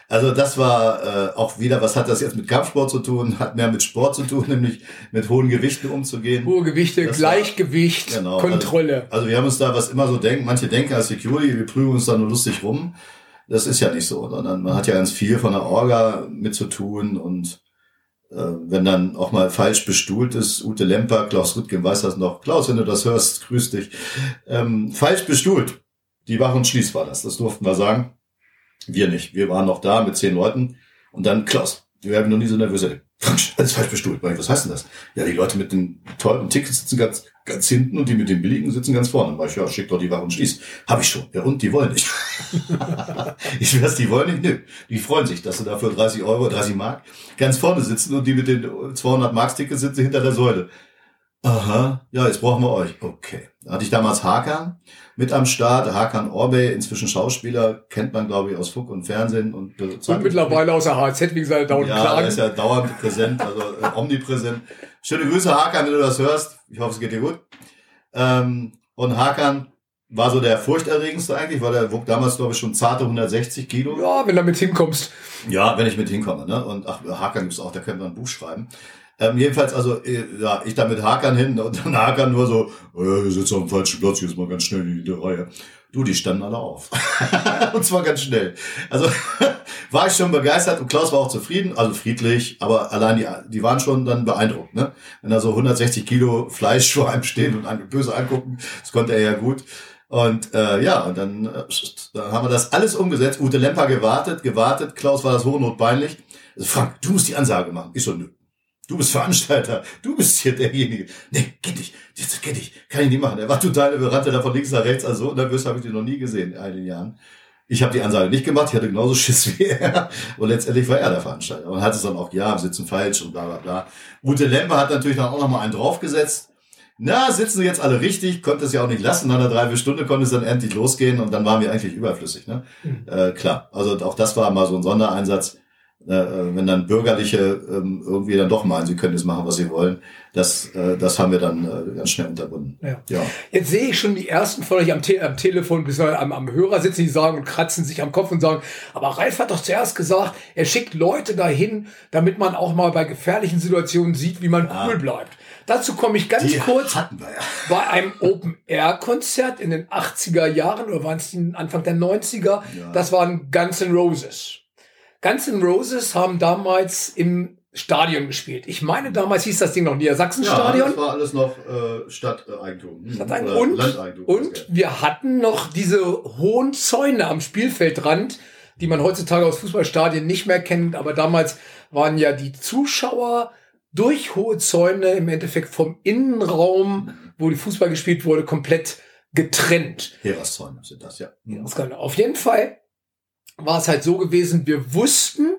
B: also das war äh, auch wieder, was hat das jetzt mit Kampfsport zu tun? Hat mehr mit Sport zu tun, nämlich mit hohen Gewichten umzugehen.
A: Hohe Gewichte, das Gleichgewicht, war, genau, Kontrolle.
B: Also, also, wir haben uns da was immer so denken, manche denken als Security, wir prüfen uns da nur lustig rum. Das ist ja nicht so, sondern man hat ja ganz viel von der Orga mit zu tun und äh, wenn dann auch mal falsch bestuhlt ist, Ute Lemper, Klaus Rüttgen weiß das noch. Klaus, wenn du das hörst, grüß dich. Ähm, falsch bestuhlt. Die Wach und Schließ war das, das durften wir sagen. Wir nicht. Wir waren noch da mit zehn Leuten. Und dann, Klaus, wir haben noch nie so nervös alles falsch bestuhlt. Was heißt denn das? Ja, die Leute mit den teuren Tickets sitzen ganz, ganz hinten und die mit den billigen sitzen ganz vorne. Dann ich, ja, schick doch die Wache und schließ. Hab ich schon. Ja, und die wollen nicht. ich weiß, die wollen nicht. Nö. Die freuen sich, dass sie da für 30 Euro, 30 Mark ganz vorne sitzen und die mit den 200 Marks Tickets sitzen hinter der Säule. Aha, ja, jetzt brauchen wir euch. Okay. Da hatte ich damals Hakan mit am Start. Hakan Orbe, inzwischen Schauspieler, kennt man, glaube ich, aus Funk und Fernsehen. Und,
A: und mittlerweile aus der HZ, wie gesagt, dauernd
B: ja, klagen. Ja, ist ja dauernd präsent, also äh, omnipräsent. Schöne Grüße, Hakan, wenn du das hörst. Ich hoffe, es geht dir gut. Ähm, und Hakan war so der furchterregendste eigentlich, weil er wog damals, glaube ich, schon zarte 160 Kilo.
A: Ja, wenn du mit hinkommst.
B: Ja, wenn ich mit hinkomme. Ne? Und ach, Hakan gibt's auch, der könnte man ein Buch schreiben. Ähm, jedenfalls, also, äh, ja, ich da mit Hakan hin und dann Hakan nur so, oh hier sitzt auf dem falschen Platz, ist mal ganz schnell in die Reihe. Du, die standen alle auf. und zwar ganz schnell. Also war ich schon begeistert und Klaus war auch zufrieden, also friedlich, aber allein die, die waren schon dann beeindruckt, ne? Wenn da so 160 Kilo Fleisch vor einem stehen und an, böse angucken, das konnte er ja gut. Und äh, ja, und dann, äh, dann haben wir das alles umgesetzt. Ute Lemper gewartet, gewartet. Klaus war das hochnotpeinlich. Also Frank, du musst die Ansage machen. Ich so, nö. Du bist Veranstalter, du bist hier derjenige. Nee, geht nicht, das geht nicht, kann ich nicht machen. Er war total, er rannte da von links nach rechts, also so nervös habe ich den noch nie gesehen in all den Jahren. Ich habe die Ansage nicht gemacht, ich hatte genauso Schiss wie er. Und letztendlich war er der Veranstalter. Und hat es dann auch, ja, sitzen falsch und bla bla bla. Ute Lemper hat natürlich dann auch noch mal einen draufgesetzt. Na, sitzen sie jetzt alle richtig, konnte es ja auch nicht lassen. Nach einer Dreiviertelstunde konnte es dann endlich losgehen und dann waren wir eigentlich überflüssig. Ne? Mhm. Äh, klar, also auch das war mal so ein Sondereinsatz wenn dann Bürgerliche ähm, irgendwie dann doch meinen, sie können jetzt machen, was sie wollen, das, äh, das haben wir dann äh, ganz schnell unterbunden.
A: Ja. ja. Jetzt sehe ich schon die ersten von euch am, Te am Telefon, bis am, am Hörer sitzen, die sagen und kratzen sich am Kopf und sagen, aber Ralf hat doch zuerst gesagt, er schickt Leute dahin, damit man auch mal bei gefährlichen Situationen sieht, wie man ja. cool bleibt. Dazu komme ich ganz die kurz. Ja. Bei einem Open-Air-Konzert in den 80er Jahren oder waren es Anfang der 90er? Ja. Das waren Guns N' Roses. Guns N' Roses haben damals im Stadion gespielt. Ich meine, damals hieß das Ding noch Niedersachsenstadion. Ja,
B: das war alles noch äh, Stadteigentum.
A: Hm, Stadteigentum. Und, Landeigentum. Und wir hatten noch diese hohen Zäune am Spielfeldrand, die man heutzutage aus Fußballstadien nicht mehr kennt. Aber damals waren ja die Zuschauer durch hohe Zäune im Endeffekt vom Innenraum, wo die Fußball gespielt wurde, komplett getrennt.
B: Heraszäune sind das, ja.
A: Auf jeden Fall war es halt so gewesen, wir wussten,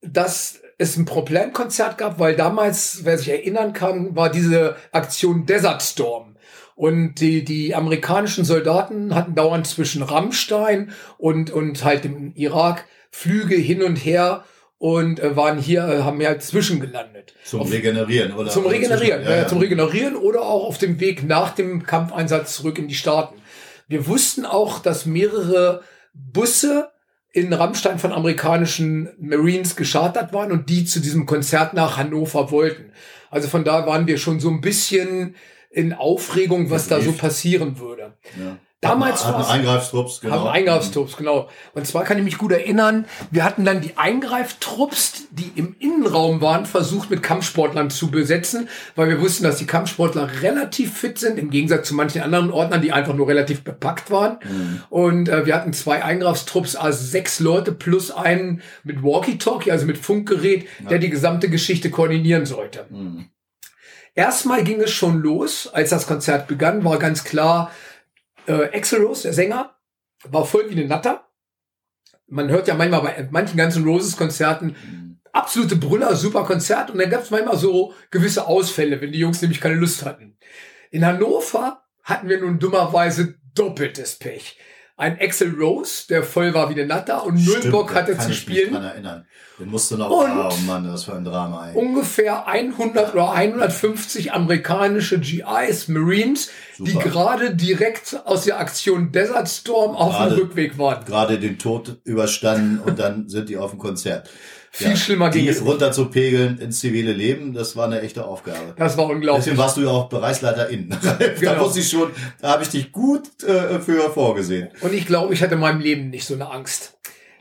A: dass es ein Problemkonzert gab, weil damals, wer sich erinnern kann, war diese Aktion Desert Storm. Und die, die amerikanischen Soldaten hatten dauernd zwischen Rammstein und, und halt im Irak Flüge hin und her und äh, waren hier, äh, haben ja zwischengelandet.
B: Zum auf, Regenerieren, oder?
A: Zum Regenerieren, ja, ja. zum Regenerieren oder auch auf dem Weg nach dem Kampfeinsatz zurück in die Staaten. Wir wussten auch, dass mehrere Busse in Rammstein von amerikanischen Marines geschartert waren und die zu diesem Konzert nach Hannover wollten. Also von da waren wir schon so ein bisschen in Aufregung, was da so passieren würde. Ja. Damals
B: hatten, hatten Eingreiftrupps,
A: genau. Haben Eingreiftrupps, genau. Und zwar kann ich mich gut erinnern, wir hatten dann die Eingreiftrupps, die im Innenraum waren, versucht mit Kampfsportlern zu besetzen, weil wir wussten, dass die Kampfsportler relativ fit sind, im Gegensatz zu manchen anderen Ordnern, die einfach nur relativ bepackt waren. Mhm. Und äh, wir hatten zwei Eingreiftrupps, also sechs Leute plus einen mit Walkie-Talkie, also mit Funkgerät, ja. der die gesamte Geschichte koordinieren sollte. Mhm. Erstmal ging es schon los, als das Konzert begann, war ganz klar, äh, Axel Rose, der Sänger, war voll wie eine Natter. Man hört ja manchmal bei manchen ganzen Roses-Konzerten absolute Brüller, super Konzert. Und dann gab es manchmal so gewisse Ausfälle, wenn die Jungs nämlich keine Lust hatten. In Hannover hatten wir nun dummerweise doppeltes Pech ein Axel Rose, der voll war wie eine Natter und null Stimmt, Bock hatte zu spielen.
B: Erinnern. Den musste noch, und oh Mann, das war ein Drama.
A: Ey. Ungefähr 100 oder 150 amerikanische GIs, Marines, Super. die gerade direkt aus der Aktion Desert Storm auf dem Rückweg waren.
B: Gerade den Tod überstanden und dann sind die auf dem Konzert.
A: Viel ja, schlimmer ging es.
B: runter zu pegeln ins zivile Leben, das war eine echte Aufgabe.
A: Das war unglaublich.
B: Deswegen warst du ja auch Bereichsleiter innen. genau. Da wusste ich schon, da habe ich dich gut äh, für vorgesehen.
A: Und ich glaube, ich hatte in meinem Leben nicht so eine Angst.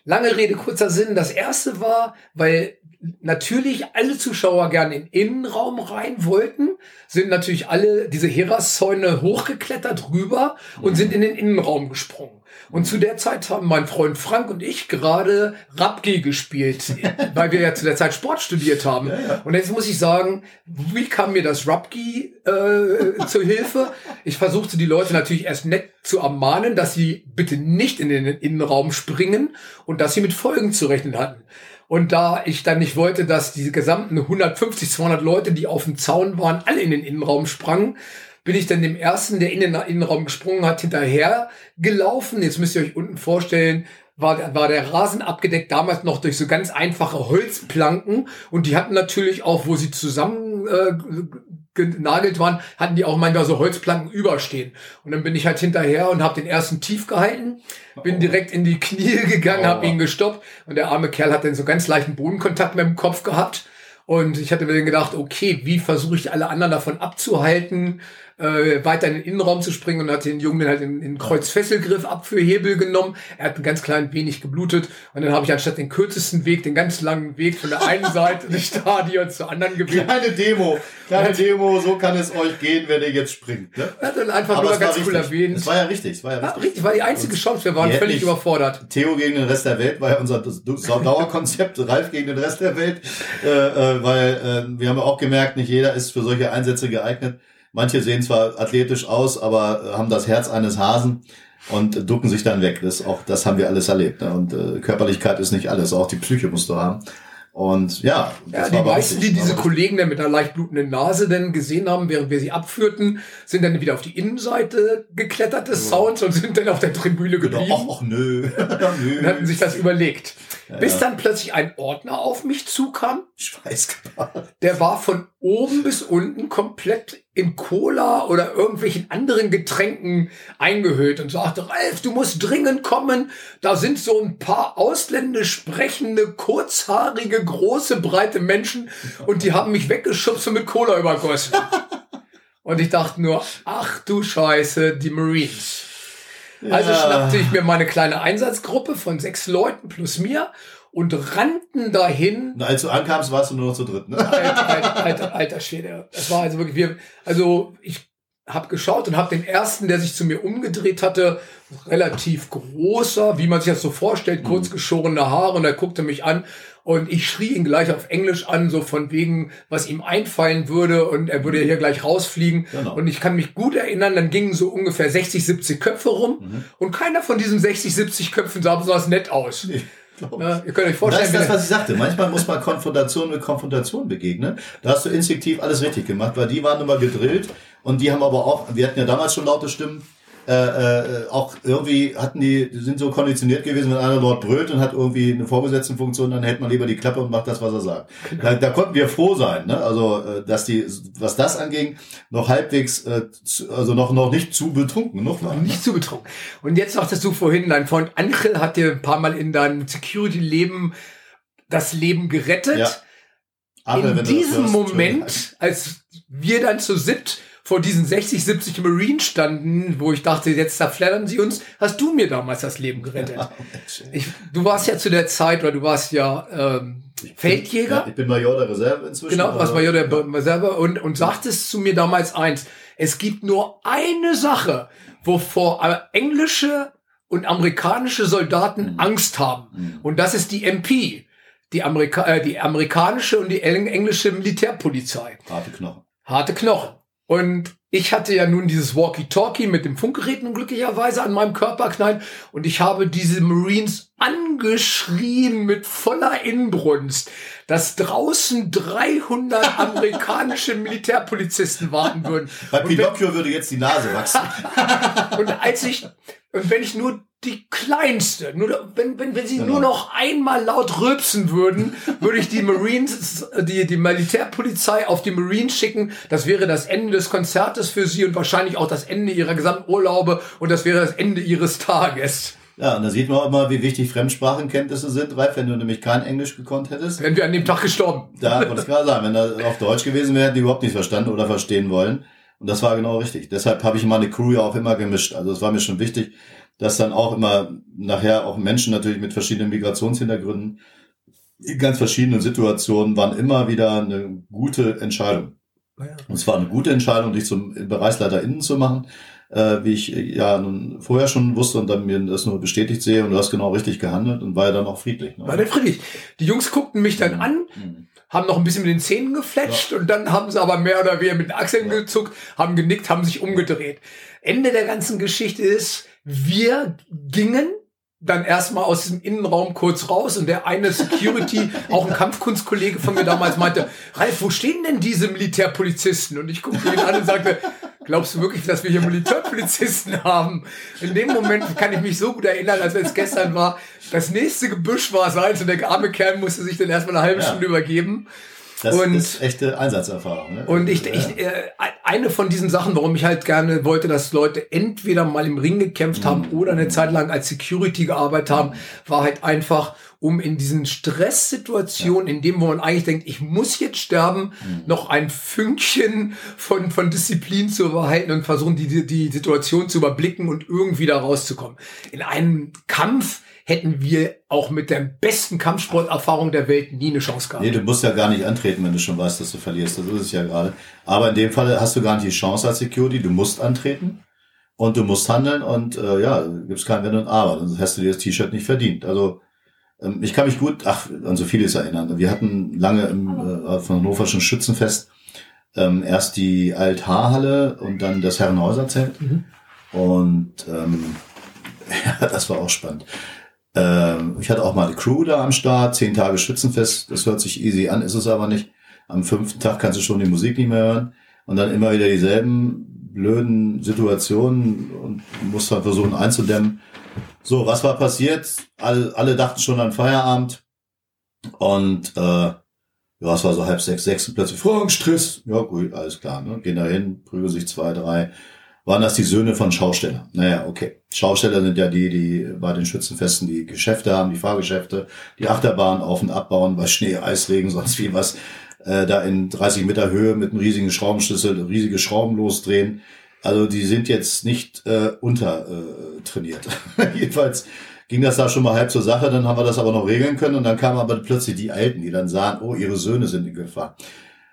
A: Lange Rede, kurzer Sinn. Das erste war, weil natürlich alle Zuschauer gerne in den Innenraum rein wollten, sind natürlich alle diese Herasszäune hochgeklettert rüber und sind in den Innenraum gesprungen. Und zu der Zeit haben mein Freund Frank und ich gerade Rapgi gespielt, weil wir ja zu der Zeit Sport studiert haben. Ja, ja. Und jetzt muss ich sagen, wie kam mir das Rapgi äh, zur Hilfe? Ich versuchte die Leute natürlich erst nett zu ermahnen, dass sie bitte nicht in den Innenraum springen und dass sie mit Folgen zu rechnen hatten. Und da ich dann nicht wollte, dass diese gesamten 150, 200 Leute, die auf dem Zaun waren, alle in den Innenraum sprangen, bin ich dann dem ersten, der in den Innenraum gesprungen hat, hinterher gelaufen. Jetzt müsst ihr euch unten vorstellen, war, war der Rasen abgedeckt, damals noch durch so ganz einfache Holzplanken. Und die hatten natürlich auch, wo sie zusammen äh, genagelt waren, hatten die auch manchmal so Holzplanken überstehen. Und dann bin ich halt hinterher und habe den ersten tief gehalten, bin oh. direkt in die Knie gegangen, oh. habe ihn gestoppt und der arme Kerl hat dann so ganz leichten Bodenkontakt mit dem Kopf gehabt. Und ich hatte mir dann gedacht, okay, wie versuche ich alle anderen davon abzuhalten? Äh, weiter in den Innenraum zu springen und hat den Jungen dann halt in, in Kreuzfesselgriff Abführhebel genommen. Er hat ein ganz klein wenig geblutet und dann habe ich anstatt den kürzesten Weg, den ganz langen Weg von der einen Seite des Stadions zur anderen gewählt.
B: Kleine Demo, kleine Demo, so kann es euch gehen, wenn ihr jetzt springt. Ne?
A: Hat dann einfach Aber nur ganz cool erwähnt.
B: Das war ja richtig, das war ja richtig.
A: Ja, richtig, war die einzige Chance, wir waren völlig überfordert.
B: Theo gegen den Rest der Welt war ja unser Dauerkonzept, Ralf gegen den Rest der Welt, äh, äh, weil äh, wir haben ja auch gemerkt, nicht jeder ist für solche Einsätze geeignet. Manche sehen zwar athletisch aus, aber äh, haben das Herz eines Hasen und ducken sich dann weg. Das, auch, das haben wir alles erlebt. Ne? Und äh, Körperlichkeit ist nicht alles, auch die Psyche musst du haben. Und ja,
A: ja die meisten, die diese Kollegen dann mit einer leicht blutenden Nase denn gesehen haben, während wir sie abführten, sind dann wieder auf die Innenseite geklettert des Sounds und sind dann auf der Tribüne genau. geblieben.
B: Ach, ach nö.
A: nö. Und hatten sich das überlegt. Ja, Bis dann plötzlich ein Ordner auf mich zukam.
B: Ich weiß gar
A: Der war von oben bis unten komplett in Cola oder irgendwelchen anderen Getränken eingehüllt und sagte, Ralf, du musst dringend kommen. Da sind so ein paar ausländisch sprechende, kurzhaarige, große, breite Menschen und die haben mich weggeschubst und mit Cola übergossen. und ich dachte nur, ach du Scheiße, die Marines. Also ja. schnappte ich mir meine kleine Einsatzgruppe von sechs Leuten plus mir und rannten dahin.
B: Na, als du ankamst, warst du nur noch zu dritt, ne?
A: Alter, alter, alter, alter Schwede. Das war also wirklich, wir, also ich habe geschaut und habe den ersten, der sich zu mir umgedreht hatte, relativ großer, wie man sich das so vorstellt, mhm. kurz geschorene Haare und er guckte mich an und ich schrie ihn gleich auf Englisch an, so von wegen, was ihm einfallen würde und er würde hier gleich rausfliegen. Genau. Und ich kann mich gut erinnern, dann gingen so ungefähr 60, 70 Köpfe rum mhm. und keiner von diesen 60, 70 Köpfen sah besonders nett aus. Nee.
B: Ja, ihr könnt euch vorstellen. Das ist das, was ich sagte. Manchmal muss man Konfrontation mit Konfrontation begegnen. Da hast du instinktiv alles richtig gemacht, weil die waren immer gedrillt und die haben aber auch, wir hatten ja damals schon laute Stimmen, äh, äh, auch irgendwie hatten die, die sind so konditioniert gewesen, wenn einer dort brüllt und hat irgendwie eine Vorgesetztenfunktion, dann hält man lieber die Klappe und macht das, was er sagt. Genau. Da, da konnten wir froh sein, ne? Also, äh, dass die, was das anging, noch halbwegs, äh, zu, also noch, noch nicht zu betrunken, noch
A: waren. Nicht zu betrunken. Und jetzt sagtest du vorhin, dein Freund Angel hat dir ein paar Mal in deinem Security-Leben das Leben gerettet. Ja. Achel, in diesem Moment, als wir dann zu siebt vor diesen 60, 70 Marines standen, wo ich dachte, jetzt zerflattern sie uns, hast du mir damals das Leben gerettet. Ja, ich, du warst ja zu der Zeit, oder du warst ja ähm, Feldjäger. Ja,
B: ich bin Major der Reserve inzwischen.
A: Genau, du warst Major der Reserve und, und sagtest zu mir damals eins, es gibt nur eine Sache, wovor englische und amerikanische Soldaten mhm. Angst haben. Mhm. Und das ist die MP. Die, Amerika äh, die amerikanische und die englische Militärpolizei.
B: Harte Knochen.
A: Harte Knochen. Und ich hatte ja nun dieses Walkie-Talkie mit dem Funkgerät nun glücklicherweise an meinem Körper knallen und ich habe diese Marines angeschrien mit voller Inbrunst, dass draußen 300 amerikanische Militärpolizisten warten würden.
B: Bei Pinocchio würde jetzt die Nase wachsen.
A: und als ich, wenn ich nur die kleinste. Nur, wenn, wenn, wenn sie genau. nur noch einmal laut rülpsen würden, würde ich die Marines, die, die Militärpolizei auf die Marines schicken. Das wäre das Ende des Konzertes für sie und wahrscheinlich auch das Ende ihrer gesamten Urlaube und das wäre das Ende ihres Tages.
B: Ja, und da sieht man auch immer, wie wichtig Fremdsprachenkenntnisse sind, Ralf, wenn du nämlich kein Englisch gekonnt hättest.
A: Wären wir an dem Tag gestorben.
B: Da wollte ich gerade sagen, wenn er auf Deutsch gewesen wäre, hätten die überhaupt nicht verstanden oder verstehen wollen. Und das war genau richtig. Deshalb habe ich meine Crew ja auch immer gemischt. Also es war mir schon wichtig, dass dann auch immer nachher auch Menschen natürlich mit verschiedenen Migrationshintergründen in ganz verschiedenen Situationen waren immer wieder eine gute Entscheidung. Ja. Und es war eine gute Entscheidung, dich zum Bereichsleiter innen zu machen, äh, wie ich ja nun vorher schon wusste und dann mir das nur bestätigt sehe. Und du hast genau richtig gehandelt und war ja dann auch friedlich.
A: Ne? War der friedlich. Die Jungs guckten mich dann mhm. an. Mhm haben noch ein bisschen mit den Zähnen gefletscht ja. und dann haben sie aber mehr oder weniger mit den Achseln ja. gezuckt, haben genickt, haben sich umgedreht. Ende der ganzen Geschichte ist, wir gingen dann erstmal aus diesem Innenraum kurz raus und der eine Security, auch ein Kampfkunstkollege von mir damals meinte, Ralf, wo stehen denn diese Militärpolizisten? Und ich guckte ihn an und sagte, glaubst du wirklich, dass wir hier Militärpolizisten haben? In dem Moment kann ich mich so gut erinnern, als wenn es gestern war. Das nächste Gebüsch war seins und der arme Kerl musste sich dann erstmal eine halbe ja. Stunde übergeben.
B: Das und, ist echte Einsatzerfahrung. Ne?
A: Und ich, ja. ich äh, eine von diesen Sachen, warum ich halt gerne wollte, dass Leute entweder mal im Ring gekämpft mhm. haben oder eine Zeit lang als Security gearbeitet haben, war halt einfach, um in diesen Stresssituationen, ja. in dem wo man eigentlich denkt, ich muss jetzt sterben, mhm. noch ein Fünkchen von, von Disziplin zu behalten und versuchen, die, die Situation zu überblicken und irgendwie da rauszukommen. In einem Kampf hätten wir auch mit der besten Kampfsporterfahrung der Welt nie eine Chance gehabt.
B: Nee, du musst ja gar nicht antreten, wenn du schon weißt, dass du verlierst. Das ist es ja gerade. Aber in dem Fall hast du gar nicht die Chance als Security. Du musst antreten und du musst handeln und äh, ja, gibt's kein Wenn und Aber. Sonst hast du dir das T-Shirt nicht verdient. Also ähm, ich kann mich gut, ach, an so vieles erinnern. Wir hatten lange im äh, von Hannover schon Schützenfest ähm, erst die Altarhalle und dann das Herrenhäuserzelt. Mhm. Und ähm, ja, das war auch spannend. Ähm, ich hatte auch mal die Crew da am Start, zehn Tage Schützenfest. Das hört sich easy an, ist es aber nicht. Am fünften Tag kannst du schon die Musik nicht mehr hören. Und dann immer wieder dieselben blöden Situationen und musst halt versuchen einzudämmen. So, was war passiert? Alle, alle dachten schon an Feierabend. Und äh, ja, es war so halb sechs, sechs und plötzlich Stress. Ja, gut, alles klar. Ne? Gehen da hin, prügeln sich zwei, drei waren das die Söhne von Schaustellern. Naja, okay. Schausteller sind ja die, die bei den Schützenfesten die Geschäfte haben, die Fahrgeschäfte, die Achterbahn auf und abbauen bei Schnee, Eisregen, sonst wie was, äh, da in 30 Meter Höhe mit einem riesigen Schraubenschlüssel riesige Schrauben losdrehen. Also die sind jetzt nicht äh, untertrainiert. Äh, Jedenfalls ging das da schon mal halb zur Sache, dann haben wir das aber noch regeln können und dann kamen aber plötzlich die Alten, die dann sahen, oh, ihre Söhne sind in Gefahr.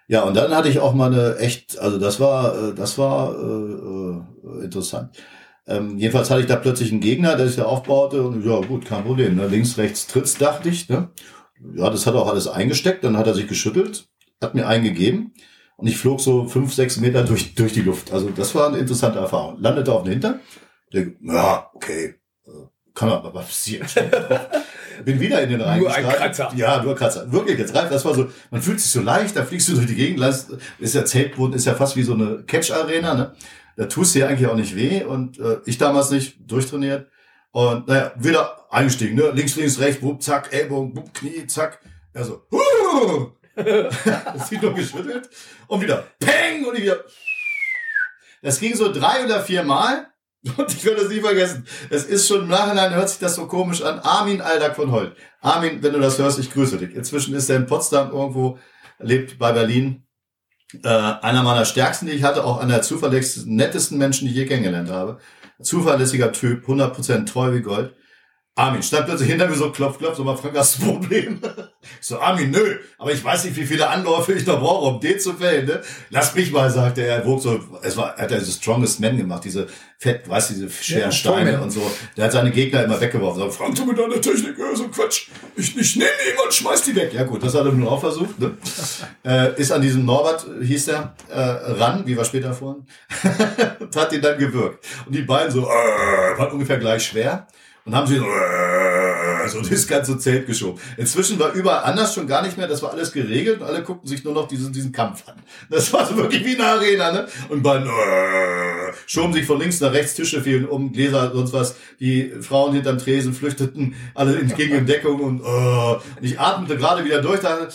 B: Ja, und dann hatte ich auch mal eine echt, also das war, äh, das war äh, äh, interessant. Ähm, jedenfalls hatte ich da plötzlich einen Gegner, der sich da aufbaute und ja gut, kein Problem. Ne? Links, rechts, Tritts, dachte ich. Ne? Ja, das hat er auch alles eingesteckt, dann hat er sich geschüttelt, hat mir eingegeben und ich flog so fünf, sechs Meter durch, durch die Luft. Also das war eine interessante Erfahrung. Landete auf den Hintern. Der, ja, okay, äh, kann aber passieren. bin wieder in den Rhein Nur ein Kratzer. Ja, nur Kratzer. Wirklich, jetzt rein. Das war so, man fühlt sich so leicht, da fliegst du durch die Gegend, ist ja Zeltboden, ist ja fast wie so eine Catch-Arena, ne? Da tust du dir eigentlich auch nicht weh und äh, ich damals nicht durchtrainiert. Und naja, wieder eingestiegen, ne? Links, links, rechts, wupp, zack, Ellbogen, wupp, Knie, zack. Also, huh! das sieht nur geschüttelt. Und wieder, peng! Und ich wieder. Das ging so drei oder vier Mal. Und ich werde das nie vergessen. Es ist schon im Nachhinein, hört sich das so komisch an. Armin Aldag von Holt. Armin, wenn du das hörst, ich grüße dich. Inzwischen ist er in Potsdam irgendwo, lebt bei Berlin. Äh, einer meiner stärksten, die ich hatte, auch einer der zuverlässigsten, nettesten Menschen, die ich je kennengelernt habe. Zuverlässiger Typ, 100% treu wie Gold. Armin stand plötzlich hinter mir so, klopf, klopf, so mal, Frank, hast du ein Problem? Ich so, Armin, nö, aber ich weiß nicht, wie viele Anläufe ich noch brauche, um den zu fällen, ne? Lass mich mal, sagte er, er wog so, es war, er hat ja diese Strongest Man gemacht, diese fett, weißt du, diese schweren ja, Steine und so. Der hat seine Gegner immer weggeworfen. So, Frank, du mit deiner Technik, ja, so Quatsch. Ich, ich nehme die immer und schmeiß die weg. Ja gut, das hat er nun auch versucht, ne? äh, ist an diesem Norbert, hieß der, äh, ran, wie wir später erfuhren, und hat ihn dann gewürgt. Und die beiden so, äh, waren ungefähr gleich schwer und haben sie so, das ganze Zelt geschoben. Inzwischen war überall anders schon gar nicht mehr, das war alles geregelt und alle guckten sich nur noch diesen, diesen Kampf an. Das war so wirklich wie eine Arena, ne? Und äh, schoben sich von links nach rechts, Tische fielen um, Gläser, sonst was. Die Frauen hinterm Tresen flüchteten alle entgegen in Deckung und, und ich atmete gerade wieder durch, da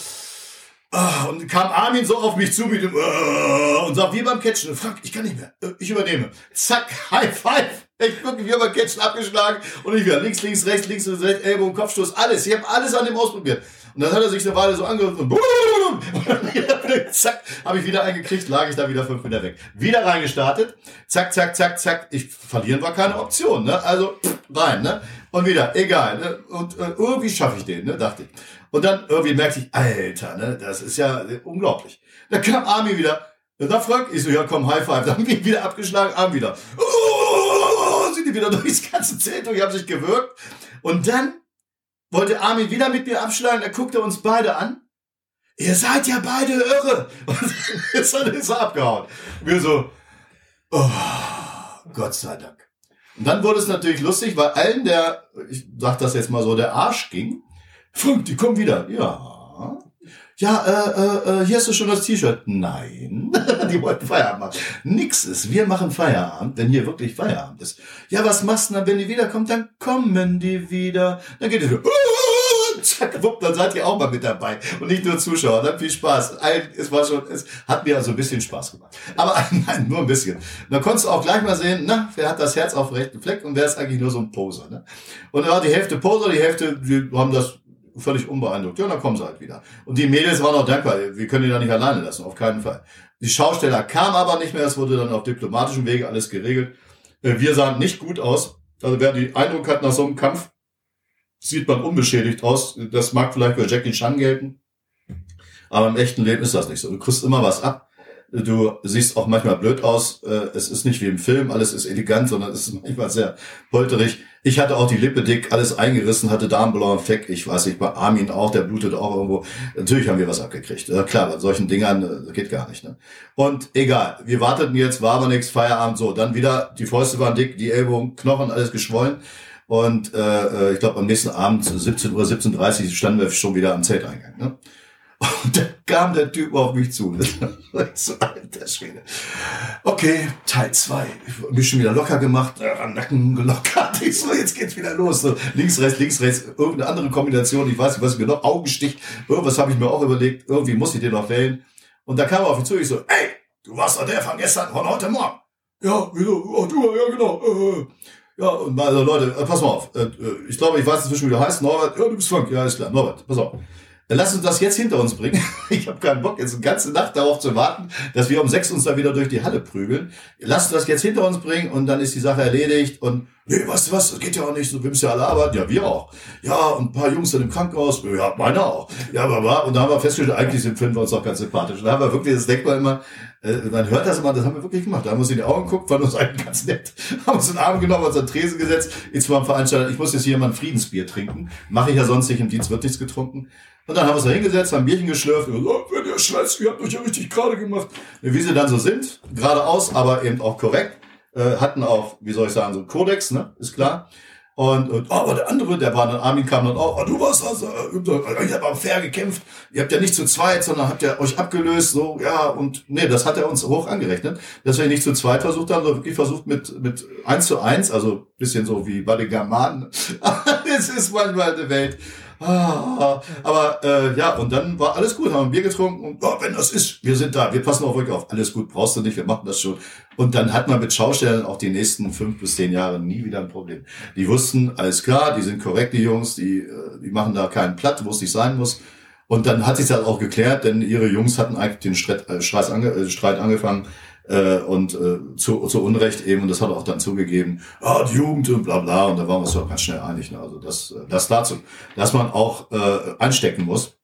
B: und kam Armin so auf mich zu mit dem und sagt, wie beim Catchen, Frank, ich kann nicht mehr, ich übernehme. Zack, High Five. Ich wirklich wie beim Catchen abgeschlagen und ich wieder links, links, rechts, links, rechts, Ellbogen, Kopfstoß, alles. Ich habe alles an dem ausprobiert. Und dann hat er sich eine Weile so angehört und, und zack, habe ich wieder eingekriegt, lag ich da wieder fünf Meter weg. Wieder reingestartet, zack, zack, zack, zack. Ich verlieren war keine Option, ne? Also rein, ne? Und wieder, egal, ne? Und äh, irgendwie schaffe ich den, ne? Dachte ich. Und dann irgendwie merkte ich, Alter, ne, das ist ja unglaublich. Da kam Armin wieder. Da Frank, ich so, ja komm, High Five. Dann haben wir wieder abgeschlagen, Arm wieder. Sind die wieder durchs ganze Zelt durch, haben sich gewirkt. Und dann wollte Armin wieder mit mir abschlagen, da guckte er uns beide an. Ihr seid ja beide irre. Und ist dann ist er abgehauen. Wir so, oh, Gott sei Dank. Und dann wurde es natürlich lustig, weil allen der, ich sag das jetzt mal so, der Arsch ging. Frank, die kommen wieder. Ja. Ja, äh, äh, äh, hier hast du schon das T-Shirt. Nein, die wollten Feierabend machen. Nix ist. Wir machen Feierabend, wenn hier wirklich Feierabend ist. Ja, was machst du dann, wenn die wiederkommt? Dann kommen die wieder. Dann geht es so, zack, wupp, dann seid ihr auch mal mit dabei. Und nicht nur Zuschauer. Dann viel Spaß. Es war schon, es hat mir also ein bisschen Spaß gemacht. Aber nein, nur ein bisschen. Dann konntest du auch gleich mal sehen, na, wer hat das Herz auf dem rechten Fleck und wer ist eigentlich nur so ein Poser. Ne? Und dann war die Hälfte Poser, die Hälfte, die haben das völlig unbeeindruckt. Ja, dann kommen sie halt wieder. Und die Mädels waren auch dankbar. Wir können die da nicht alleine lassen, auf keinen Fall. Die Schausteller kamen aber nicht mehr. Es wurde dann auf diplomatischem Wege alles geregelt. Äh, wir sahen nicht gut aus. Also wer die Eindruck hat nach so einem Kampf, sieht man unbeschädigt aus. Das mag vielleicht bei Jackie Chan gelten. Aber im echten Leben ist das nicht so. Du kriegst immer was ab. Du siehst auch manchmal blöd aus. Äh, es ist nicht wie im Film, alles ist elegant, sondern es ist manchmal sehr polterig. Ich hatte auch die Lippe dick, alles eingerissen, hatte Darmblauen Fleck. Ich weiß nicht, bei Armin auch, der blutet auch irgendwo. Natürlich haben wir was abgekriegt. Ja, klar, bei solchen Dingern äh, geht gar nicht. Ne? Und egal, wir warteten jetzt, war aber nichts, Feierabend, so. Dann wieder, die Fäuste waren dick, die Ellbogen, Knochen, alles geschwollen. Und äh, äh ich glaube, am nächsten Abend, 17 Uhr, 17.30 Uhr, standen wir schon wieder am Zelteingang. Ne? Und dann kam der Typ auf mich zu. so, alter Schwede. Okay, Teil zwei. Ich mich schon wieder locker gemacht, äh, Nacken gelockert. Ich so, jetzt geht's wieder los. So, links, rechts, links, rechts. Irgendeine andere Kombination. Ich weiß nicht, was ich mir noch, Augenstich. Irgendwas habe ich mir auch überlegt. Irgendwie muss ich den noch wählen. Und da kam er auf mich zu. Ich so, ey, du warst doch der von gestern, von heute Morgen. Ja, wieso? Oh, du, ja, genau. Äh, äh. ja, und also Leute, äh, pass mal auf. Äh, ich glaube, ich weiß inzwischen, wie du heißt. Norbert. Ja, du bist Frank. Ja, ist klar. Norbert, pass auf. Dann lass uns das jetzt hinter uns bringen. Ich habe keinen Bock, jetzt eine ganze Nacht darauf zu warten, dass wir um sechs uns da wieder durch die Halle prügeln. Lass uns das jetzt hinter uns bringen und dann ist die Sache erledigt. Und nee, du was, das geht ja auch nicht so, wir müssen ja alle arbeiten. Ja, wir auch. Ja, und ein paar Jungs sind im Krankenhaus. Ja, meine auch. Ja, aber und da haben wir festgestellt, eigentlich finden wir uns doch ganz sympathisch. Und da haben wir wirklich, das denkt man immer, äh, man hört das immer, das haben wir wirklich gemacht. Da haben wir uns in die Augen geguckt, fanden uns eigentlich ganz nett, haben uns den Arm genommen, uns an Tresen gesetzt. Jetzt ein Veranstalter, ich muss jetzt hier mal ein Friedensbier trinken. Mache ich ja sonst nicht, im Dienst wird nichts getrunken. Und dann haben wir uns da hingesetzt, haben Bierchen geschlürft und gesagt, oh, wenn ihr scheiß, ihr habt euch ja richtig gerade gemacht. Wie sie dann so sind, geradeaus, aber eben auch korrekt, äh, hatten auch, wie soll ich sagen, so einen Kodex, ne, ist klar. Und, und oh, aber der andere, der war dann, Armin kam dann auch, oh, du warst also, ich habe auch fair gekämpft, ihr habt ja nicht zu zweit, sondern habt ja euch abgelöst, so, ja, und nee, das hat er uns hoch angerechnet, dass wir nicht zu zweit versucht haben, sondern wirklich versucht mit, mit eins zu eins, also bisschen so wie bei den Germanen. es ist manchmal eine Welt. Ah, aber äh, ja, und dann war alles gut, haben ein Bier getrunken und oh, wenn das ist, wir sind da, wir passen auf euch auf, alles gut, brauchst du nicht, wir machen das schon. Und dann hat man mit Schaustellern auch die nächsten fünf bis zehn Jahre nie wieder ein Problem. Die wussten, alles klar, die sind korrekt, die Jungs, die, äh, die machen da keinen Platt, wo es nicht sein muss. Und dann hat sich das auch geklärt, denn ihre Jungs hatten eigentlich den Streit, äh, Streit, ange, äh, Streit angefangen äh, und äh, zu, zu Unrecht eben, und das hat er auch dann zugegeben, ah, die Jugend und bla bla, und da waren wir uns doch ganz schnell einig. Ne? Also das, äh, das dazu, dass man auch äh, einstecken muss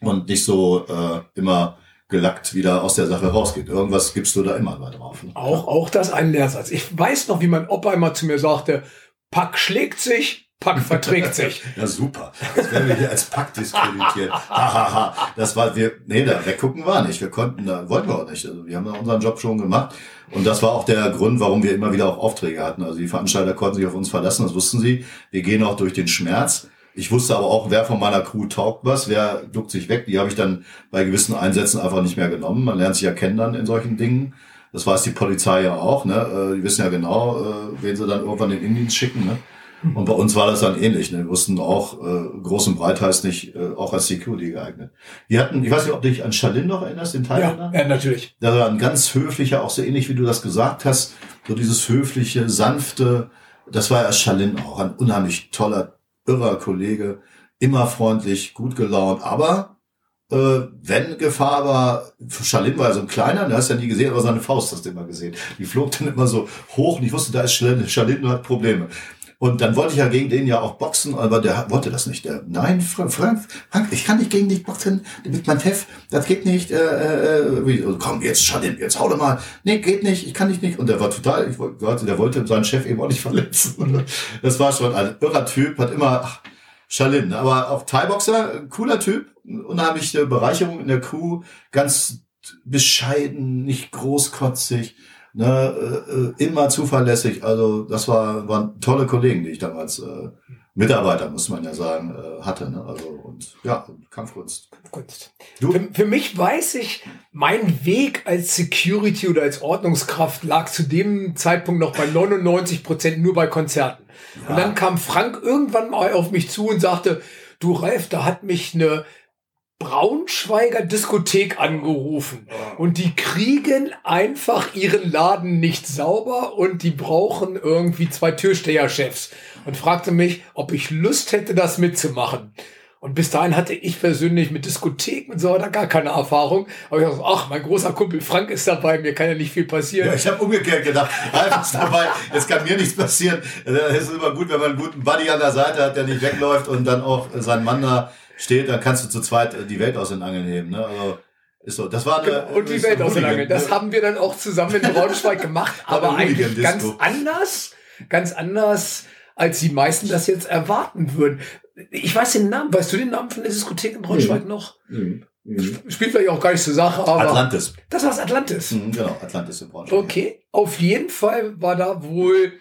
B: und nicht so äh, immer gelackt wieder aus der Sache rausgeht. Irgendwas gibst du da immer mal drauf. Ne?
A: Auch, auch das ein Lehrsatz. Ich weiß noch, wie mein Opa immer zu mir sagte, Pack schlägt sich, Pack verträgt sich.
B: ja, super. Jetzt werden wir hier als Pack diskreditiert. Hahaha. das war, wir, nee, da weggucken war nicht. Wir konnten, da wollten wir auch nicht. Also wir haben da unseren Job schon gemacht. Und das war auch der Grund, warum wir immer wieder auch Aufträge hatten. Also die Veranstalter konnten sich auf uns verlassen, das wussten sie. Wir gehen auch durch den Schmerz. Ich wusste aber auch, wer von meiner Crew taugt was, wer duckt sich weg. Die habe ich dann bei gewissen Einsätzen einfach nicht mehr genommen. Man lernt sich ja kennen dann in solchen Dingen. Das weiß die Polizei ja auch. Ne? Äh, die wissen ja genau, äh, wen sie dann irgendwann in den Indienst schicken. Ne? Und bei uns war das dann ähnlich. Ne? Wir wussten auch, äh, groß und breit heißt nicht äh, auch als Security geeignet. Wir hatten, ich weiß nicht, ob du dich an Schalin noch erinnerst, den
A: Thailänder? Ja, ja, natürlich.
B: Da war ein ganz höflicher, auch so ähnlich wie du das gesagt hast, so dieses höfliche, sanfte, das war ja Schalin auch, ein unheimlich toller, irrer Kollege, immer freundlich, gut gelaunt, aber äh, wenn Gefahr war, Schalin war ja so ein kleiner, du hast ja nie gesehen, aber seine Faust hast du immer gesehen. Die flog dann immer so hoch und ich wusste, da ist Schalin, Schalin hat Probleme. Und dann wollte ich ja gegen den ja auch boxen, aber der wollte das nicht. Der, nein, Frank, Frank, ich kann nicht gegen dich boxen mit meinem Hef, das geht nicht. Äh, äh, wie, komm, jetzt schau den, jetzt hau doch mal. Nee, geht nicht, ich kann dich nicht. Und der war total, ich wollte, der wollte seinen Chef eben auch nicht verletzen. Das war schon ein irrer Typ, hat immer, ach, Schalin, aber auch Thai-Boxer, cooler Typ, unheimliche Bereicherung in der Crew, ganz bescheiden, nicht großkotzig ne, äh, immer zuverlässig. Also das war, waren tolle Kollegen, die ich damals äh, Mitarbeiter, muss man ja sagen, äh, hatte. Ne? Also und ja, Kampfkunst.
A: Kampfkunst. Du? Für, für mich weiß ich, mein Weg als Security oder als Ordnungskraft lag zu dem Zeitpunkt noch bei 99 Prozent nur bei Konzerten. Ja. Und dann kam Frank irgendwann mal auf mich zu und sagte, du Ralf, da hat mich eine Braunschweiger Diskothek angerufen und die kriegen einfach ihren Laden nicht sauber und die brauchen irgendwie zwei Türsteherchefs und fragte mich, ob ich Lust hätte, das mitzumachen. Und bis dahin hatte ich persönlich mit Diskotheken und so weiter gar keine Erfahrung. Aber ich dachte, ach, mein großer Kumpel Frank ist dabei, mir kann ja nicht viel passieren. Ja,
B: ich habe umgekehrt gedacht, Ralf ist dabei, es kann mir nichts passieren. Es ist immer gut, wenn man einen guten Buddy an der Seite hat, der nicht wegläuft und dann auch seinen Mann da steht, dann kannst du zu zweit die Welt aus den Angeln heben. Ne? Also ist so. Das war eine,
A: und die Welt aus den Angeln. Das haben wir dann auch zusammen in Braunschweig gemacht, aber eigentlich ganz anders, ganz anders, als die meisten das jetzt erwarten würden. Ich weiß den Namen. Weißt du den Namen von der Diskothek in Braunschweig mhm. noch? Mhm. Spielt vielleicht auch gar nicht zur Sache, aber.
B: Atlantis.
A: Das war Atlantis.
B: Mhm, genau, Atlantis in Braunschweig.
A: Okay. Auf jeden Fall war da wohl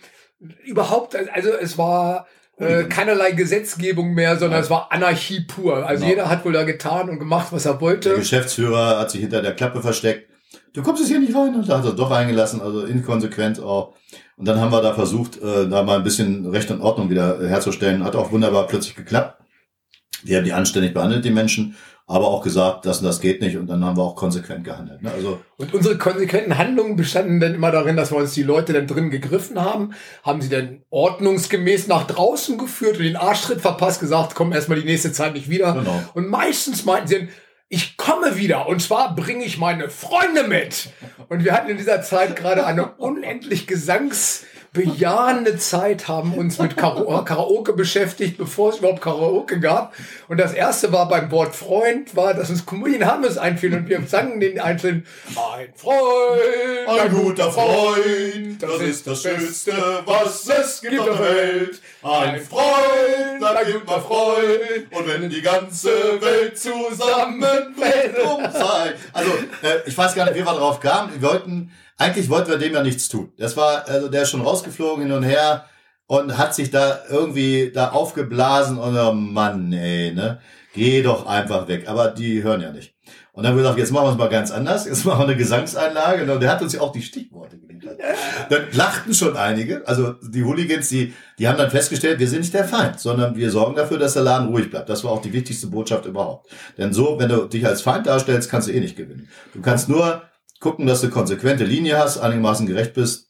A: überhaupt, also es war äh, keinerlei Gesetzgebung mehr, sondern es war Anarchie pur. Also genau. jeder hat wohl da getan und gemacht, was er wollte.
B: Der Geschäftsführer hat sich hinter der Klappe versteckt. Du kommst jetzt hier nicht rein. Und da hat er doch reingelassen, also inkonsequent auch. Und dann haben wir da versucht, äh, da mal ein bisschen Recht und Ordnung wieder herzustellen. Hat auch wunderbar plötzlich geklappt. Die haben die anständig behandelt, die Menschen aber auch gesagt, das und das geht nicht und dann haben wir auch konsequent gehandelt. Ne? Also
A: und unsere konsequenten Handlungen bestanden dann immer darin, dass wir uns die Leute dann drin gegriffen haben, haben sie dann ordnungsgemäß nach draußen geführt und den Arschtritt verpasst, gesagt, komm erstmal die nächste Zeit nicht wieder. Genau. Und meistens meinten sie dann, ich komme wieder und zwar bringe ich meine Freunde mit. Und wir hatten in dieser Zeit gerade eine unendlich Gesangs bejahende Zeit, haben uns mit Karaoke beschäftigt, bevor es überhaupt Karaoke gab. Und das erste war beim Wort Freund, war, dass uns Comedian Hammes einfiel und wir sangen den einzelnen Ein Freund,
B: ein guter Freund, das ist das Schönste, was es gibt auf der Welt. Ein Freund, ein guter Freund, und wenn die ganze Welt zusammenfällt, um sein. Also, äh, ich weiß gar nicht, wie wir darauf kamen. Wir wollten eigentlich wollten wir dem ja nichts tun. Das war, also der ist schon rausgeflogen hin und her und hat sich da irgendwie da aufgeblasen und oh Mann, ey, ne? Geh doch einfach weg. Aber die hören ja nicht. Und dann haben wir gesagt, jetzt machen wir es mal ganz anders. Jetzt machen wir eine Gesangseinlage. Und der hat uns ja auch die Stichworte geliefert. Dann lachten schon einige. Also die Hooligans, die, die haben dann festgestellt, wir sind nicht der Feind, sondern wir sorgen dafür, dass der Laden ruhig bleibt. Das war auch die wichtigste Botschaft überhaupt. Denn so, wenn du dich als Feind darstellst, kannst du eh nicht gewinnen. Du kannst nur gucken, dass du konsequente Linie hast, einigermaßen gerecht bist.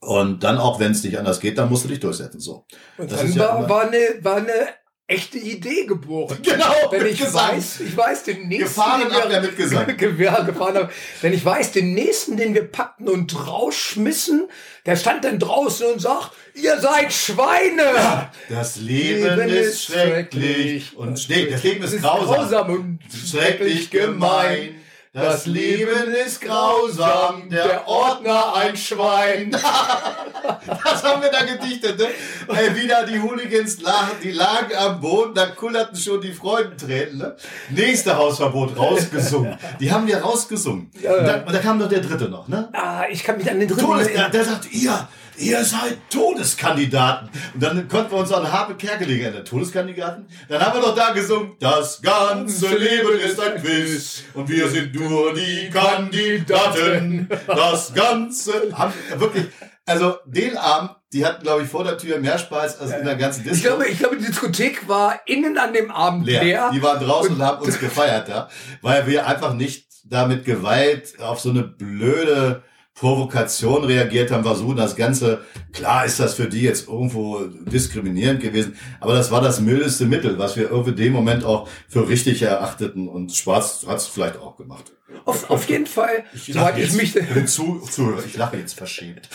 B: Und dann auch, wenn es nicht anders geht, dann musst du dich durchsetzen. So.
A: Und das dann war, ja war, eine, war eine echte Idee geboren.
B: Genau.
A: Wenn ich Gesang. weiß, ich weiß den nächsten,
B: gefahren den wir, mit Gesang.
A: ja, gefahren haben. Wenn ich weiß, den nächsten, den wir packten und rausschmissen, der stand dann draußen und sagt, ihr seid Schweine. Ja,
B: das Leben, Leben ist schrecklich und nee, das Leben ist, ist grausam, grausam und schrecklich gemein. Das Leben ist grausam, der Ordner ein Schwein. Was haben wir da gedichtet, ne? Ey, wieder die Hooligans lagen, die lagen am Boden, da kullerten schon die Freudentränen, ne? Nächste Hausverbot rausgesungen. Die haben wir rausgesungen. Und, da, und da kam noch der dritte noch, ne?
A: Ah, ich kann mich an den dritten
B: Todes, der, der sagt, ihr, ihr seid Todeskandidaten. Und dann konnten wir uns an Habe Kerkeling erinnern. Todeskandidaten? Dann haben wir doch da gesungen, das ganze Leben ist ein Quiz und wir sind nur die Kandidaten. Das ganze, haben wirklich, also den Abend, die hatten, glaube ich, vor der Tür mehr Spaß als in der ganzen
A: Disco. Ich glaube, ich glaube, die Diskothek war innen an dem Abend leer. leer.
B: Die waren draußen und, und haben uns gefeiert da, weil wir einfach nicht da mit Gewalt auf so eine blöde Provokation reagiert haben, versuchen das Ganze, klar ist das für die jetzt irgendwo diskriminierend gewesen, aber das war das mildeste Mittel, was wir irgendwie dem Moment auch für richtig erachteten und Schwarz hat es vielleicht auch gemacht.
A: Auf, auf jeden Fall,
B: ich soweit ich mich... Zu, zu, ich lache jetzt verschämt.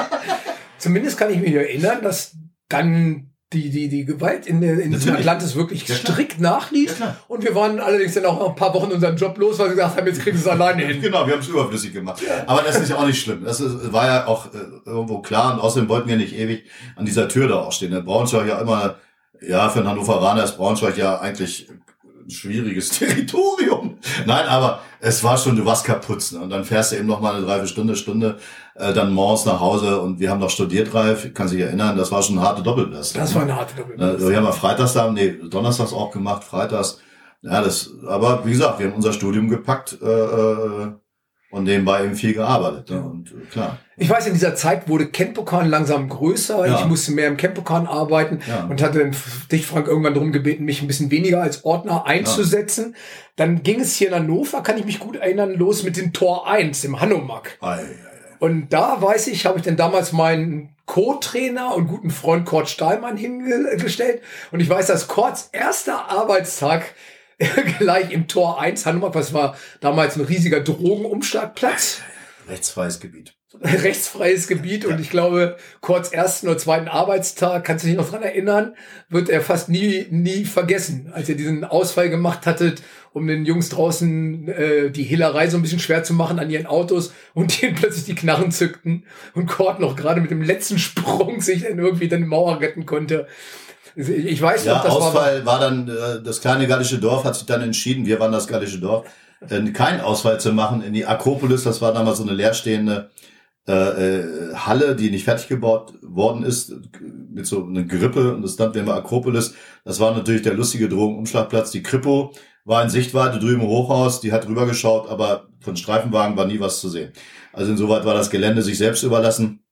A: Zumindest kann ich mich erinnern, dass dann die, die, die Gewalt in, in diesem. Atlantis wirklich
B: Ja,
A: strikt nachließ.
B: Ja,
A: und wir waren allerdings dann auch noch ein paar Wochen unseren Job los, weil wir gesagt haben, jetzt kriegen wir es alleine hin.
B: Genau, wir haben es überflüssig gemacht. Aber das ist ja auch nicht schlimm. Das ist, war ja auch äh, irgendwo klar und außerdem wollten wir nicht ewig an dieser Tür da auch stehen. Der Braunschweig ja immer, ja, für einen Hannoveraner ist Braunschweig ja eigentlich ein schwieriges Territorium. Nein, aber es war schon, du warst kaputt. Ne? Und dann fährst du eben noch mal eine Dreiviertelstunde, Stunde, äh, dann morgens nach Hause und wir haben noch studiert, Ralf, ich kann sich erinnern, das war schon eine harte Doppelbelastung.
A: Das war eine harte
B: Ne,
A: Doppelbelastung.
B: Wir haben ja freitags da, nee, donnerstags auch gemacht, freitags. Ja, das, aber wie gesagt, wir haben unser Studium gepackt äh, äh, und nebenbei eben viel gearbeitet. Ne? Und äh, klar.
A: Ich weiß, in dieser Zeit wurde Campokan langsam größer.
B: Ja.
A: Ich musste mehr im Campokan arbeiten
B: Ja.
A: und hatte dich, Frank, irgendwann darum gebeten, mich ein bisschen weniger als Ordner einzusetzen. Dann ging es hier in Hannover, kann ich mich gut erinnern, los mit dem Tor 1 im Hanomag.
B: Ei, ei.
A: Und da weiß ich, habe ich dann damals meinen Co-Trainer und guten Freund Kurt Stahlmann hingestellt. Und ich weiß, dass Kurts erster Arbeitstag gleich im Tor 1 Hanomag, was war damals ein riesiger Drogenumschlagplatz
B: Rechtsfreies Gebiet.
A: rechtsfreies Gebiet und ich glaube, kurz ersten oder zweiten Arbeitstag, kannst du dich noch dran erinnern, wird er fast nie, nie vergessen, als ihr diesen Ausfall gemacht hattet, um den Jungs draußen äh, die Hehlerei so ein bisschen schwer zu machen an ihren Autos und die plötzlich die Knarren zückten und Kurt noch gerade mit dem letzten Sprung sich dann irgendwie dann die Mauer retten konnte. Ich weiß
B: Ja,
A: noch, das war
B: Ausfall war dann, äh, das kleine gallische Dorf hat sich dann entschieden, wir waren das gallische Dorf, äh, keinen Ausfall zu machen in die Akropolis. Das war damals so eine leerstehende äh, äh, Halle, die nicht fertig gebaut worden ist, mit so einer Grippe und das nannten wir immer Akropolis. Das war natürlich der lustige Drogenumschlagplatz. Die Kripo war in Sichtweite drüben im Hochhaus, die hat rübergeschaut, aber von Streifenwagen war nie was zu sehen. Also insoweit war das Gelände sich selbst überlassen.